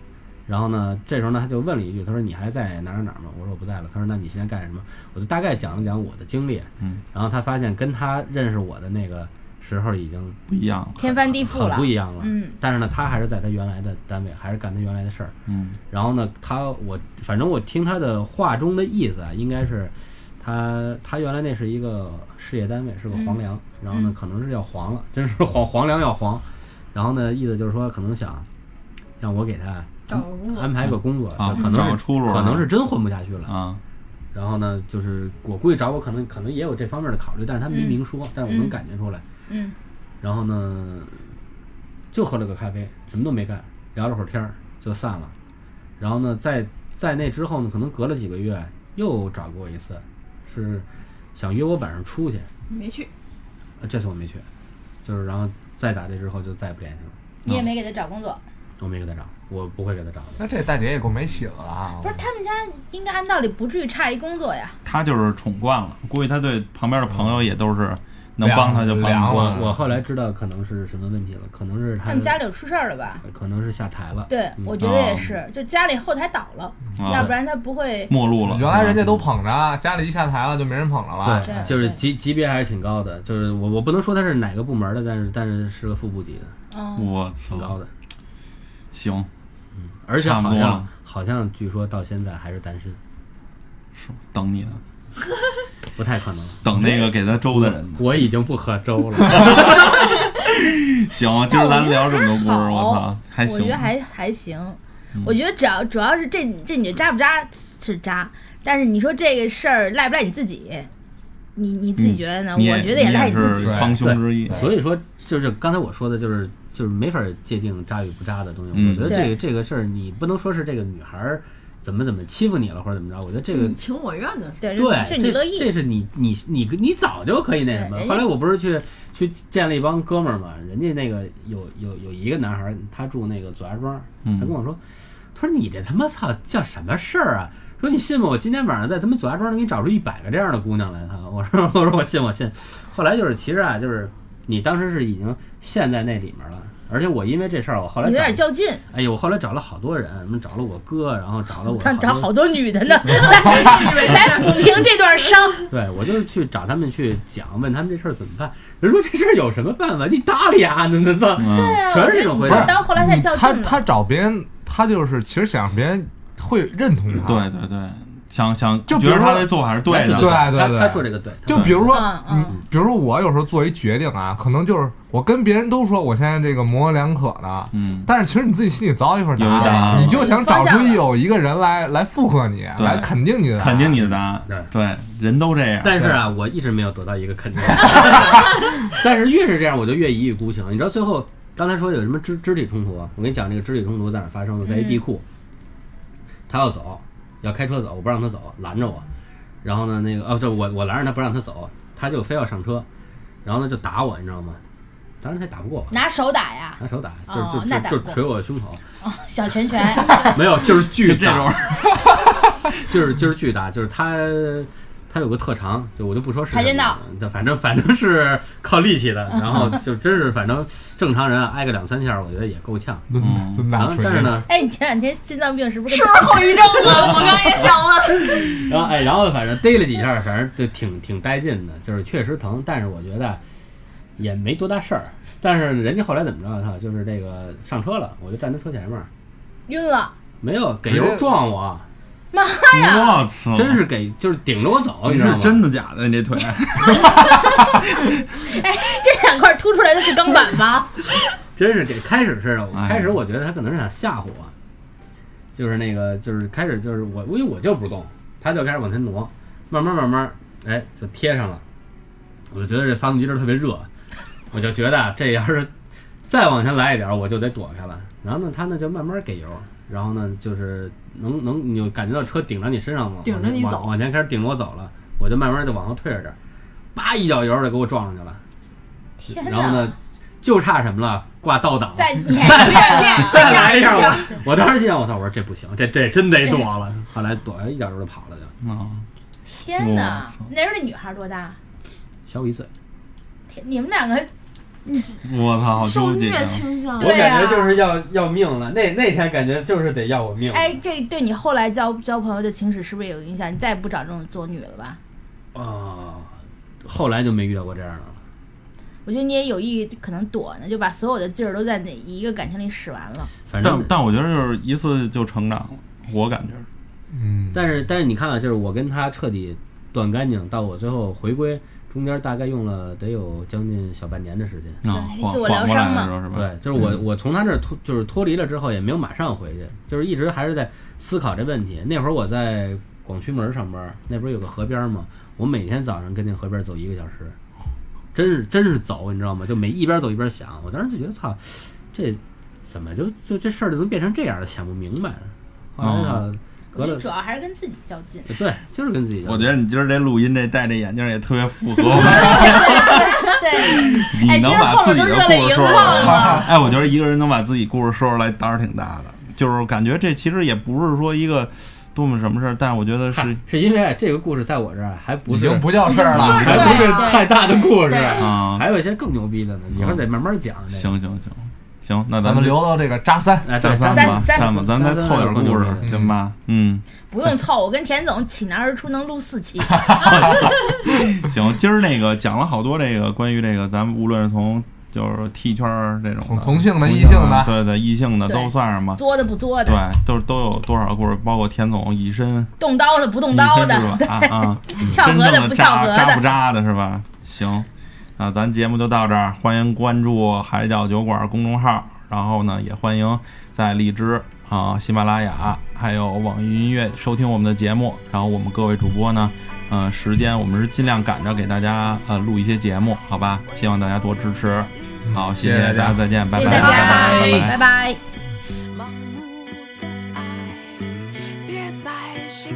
然后呢，这时候呢，他就问了一句，他说：“你还在哪儿哪儿吗？”我说：“我不在了。”他说：“那你现在干什么？”我就大概讲了讲我的经历。嗯，然后他发现跟他认识我的那个时候已经不一样了。天翻地覆很了，不一样了。嗯，但是呢，他还是在他原来的单位，还是干他原来的事儿。嗯然后呢，他我反正我听他的话中的意思啊，应该是他他原来那是一个事业单位，是个黄粮，然后呢可能是要黄了，真是黄黄粮要黄，然后呢意思就是说可能想让我给他找个工作安排个工作，啊就可能是找出路可能是真混不下去了。啊，然后呢，就是我估计找我可能可能也有这方面的考虑，但是他没明说，但是我能感觉出来。嗯然后呢，就喝了个咖啡，什么都没干，聊了会儿天儿就散了。然后呢，在在那之后呢，可能隔了几个月又找过一次，是想约我晚上出去，没去，呃这次我没去，就是然后再打这之后就再也不联系了，你也没给他找工作，我没给他找，我不会给他找的。那这大姐也够没起了啊！不是他们家应该按道理不至于差一工作呀。他就是宠惯了，估计他对旁边的朋友也都是能帮他就帮我我后来知道可能是什么问题了，可能是他们家里有出事儿了吧？可能是下台了。对，嗯我觉得也是，就家里后台倒了，啊要不然他不会。没路了，原来人家都捧着，家里一下台了就没人捧了吧？对，对就是级级别还是挺高的，就是我我不能说他是哪个部门的，但是但是是个副部级的，嗯，我操，挺高的，行，嗯而且差不多好像好像据说到现在还是单身，是等你呢，不太可能。等那个给他粥的人呢。我已经不喝粥了，行，今儿咱聊这么多故事，我操，还行我觉。得还还行。嗯我觉得只要主要是这这女的渣不渣是渣，但是你说这个事儿赖不赖你自己？你你自己觉得呢？我觉得也赖你自己。是帮凶之一。所以说就是刚才我说的，就是就是没法界定渣与不渣的东西。嗯我觉得这个这个事儿，你不能说是这个女孩儿怎么怎么欺负你了或者怎么着，我觉得这个你情我愿的，对，对，这你乐意。这是你你你你早就可以那什么。后来我不是去去见了一帮哥们儿嘛，人家那个有有有一个男孩儿，他住那个左家庄，嗯他跟我说，他说你这他妈操叫什么事儿啊？说你信吗？我今天晚上在他们左家庄能给你找出一百个这样的姑娘来。他我说我说我信我信。后来就是其实啊，就是你当时是已经陷在那里面了。而且我因为这事儿，我后来你有点找，较劲，哎呦，我后来找了好多人，什么找了我哥，然后找了我他找好多女的呢，来来抚平这段伤。对，我就是去找他们去讲，问他们这事儿怎么办。人说这事儿有什么办法？你搭理啊，那那那嗯，对啊，全是这种回答到后来才较劲他他。找别人，他就是其实想让别人会认同他。对对对，想想就比如说他的做法是对的。对对对他他说这个对，就比如说嗯你嗯，比如说我有时候做一决定啊，可能就是我跟别人都说我现在这个模棱两可的，嗯，但是其实你自己心里早有一份答有一答案你就想找出有一个人来来附和你，对来肯定你的答案，肯定你的答案。对对，人都这样。但是啊，我一直没有得到一个肯定。但是越是这样，我就越一意孤行。你知道最后刚才说有什么肢肢体冲突啊？我跟你讲，这个肢体冲突在哪儿发生的？在一地库，他要走，要开车走，我不让他走，拦着我。然后呢，那个哦，就我我拦着他不让他走，他就非要上车，然后呢就打我，你知道吗？当然他也打不过我，拿手打呀，拿手打，就是哦就那打不就就捶我胸口，哦，小拳拳，没有，就是巨就这种大，就是就是巨大，就是他他有个特长，就我就不说是跆拳道就反正 反正是靠力气的，然后就真是反正正常人啊挨个两三下，我觉得也够呛。嗯然。后但是呢，哎，你前两天心脏病是不是是不是后遗症啊？我刚也想问。然后哎，然后反正逮了几下，反正就挺挺带劲的，就是确实疼，但是我觉得也没多大事儿。但是人家后来怎么着？他就是这个上车了，我就站他车前面，晕了？没有给油撞我，妈呀！我操，真是给就是顶着我走，你你知道吗？是真的假的？你这腿 哎，这两块凸出来的是钢板吗？真是给开始是，哎开始我觉得他可能是想吓唬我，就是那个就是开始就是我因为我就不动，他就开始往前挪，慢慢慢慢，哎，就贴上了。我就觉得这发动机这儿特别热，我就觉得啊这要是再往前来一点儿，我就得躲开了。然后呢，他呢就慢慢给油，然后呢就是能能你就感觉到车顶着你身上了，顶着你走往往前开始顶着我走了，我就慢慢就往后退着点，叭一脚油就给我撞上去了。天然后呢！，就差什么了？挂倒档。再练练 练，再来一下下我，我当时心想，我操！我说这不行，这这真得躲了。后来躲了一脚油就跑了就，啊！天哪！那时候那女孩多大？小我一岁。天，你们两个我操，好受虐纠结啊。倾向，对啊要要命了，那那天感觉就是得要我命哎，这对你后来交交朋友的情史是不是也有影响？你再也不找这种作女了吧？啊！后来就没遇到过这样的了。我觉得你也有意可能躲呢，就把所有的劲儿都在哪一个感情里使完了。反正，但但我觉得就是一次就成长了，我感觉是。嗯，但是但是你看啊，就是我跟他彻底断干净，到我最后回归，中间大概用了得有将近小半年的时间。啊，对自我缓缓过来疗伤嘛的时候是吧？对，就是我我从他这儿脱就是脱离了之后，也没有马上回去，就是一直还是在思考这问题。那会儿我在广渠门上班，那不是有个河边吗？我每天早上跟那河边走一个小时，真是真是走，你知道吗？就每一边走一边想。我当时就觉得操，这怎么就就这事儿就能变成这样了？想不明白。后来哦操，隔主要还是跟自己较劲。对，就是跟自己较劲。我觉得你今儿这录音这戴这眼镜也特别符合。对，你能把自己的故事说出来，了。哎，我觉得一个人能把自己故事说出来，胆儿挺大的。就是感觉这其实也不是说一个多么什么事儿，但是我觉得是是因为这个故事在我这儿还不是已经不叫事儿了。还不是太大的故事，啊，还有一些更牛逼的呢，一会儿得慢慢讲。这个行行行行，那咱们就留到这个扎三，哎，扎，三吧，三三吧，咱再凑点故事，嗯行吧？嗯，不用凑，我跟田总起难而出，能录四期。行，今儿那个讲了好多这个关于这个，咱们无论是从就是 T 圈儿这种的同同性的异性的对对，异性的都算什么？作的不作的对，，都都有多少故事，包括田总以身动刀的不动刀的身是，吧？啊啊，跳真正的河的不跳河扎扎不。扎的是吧？行，那咱节目就到这儿，欢迎关注海角酒馆公众号，然后呢，也欢迎在荔枝啊、喜马拉雅还有网易云音乐收听我们的节目。然后我们各位主播呢，嗯、时间我们是尽量赶着给大家呃录一些节目，好吧？希望大家多支持。好，谢谢谢大家家，再见，拜拜，拜拜。拜拜。盲目的爱，别在心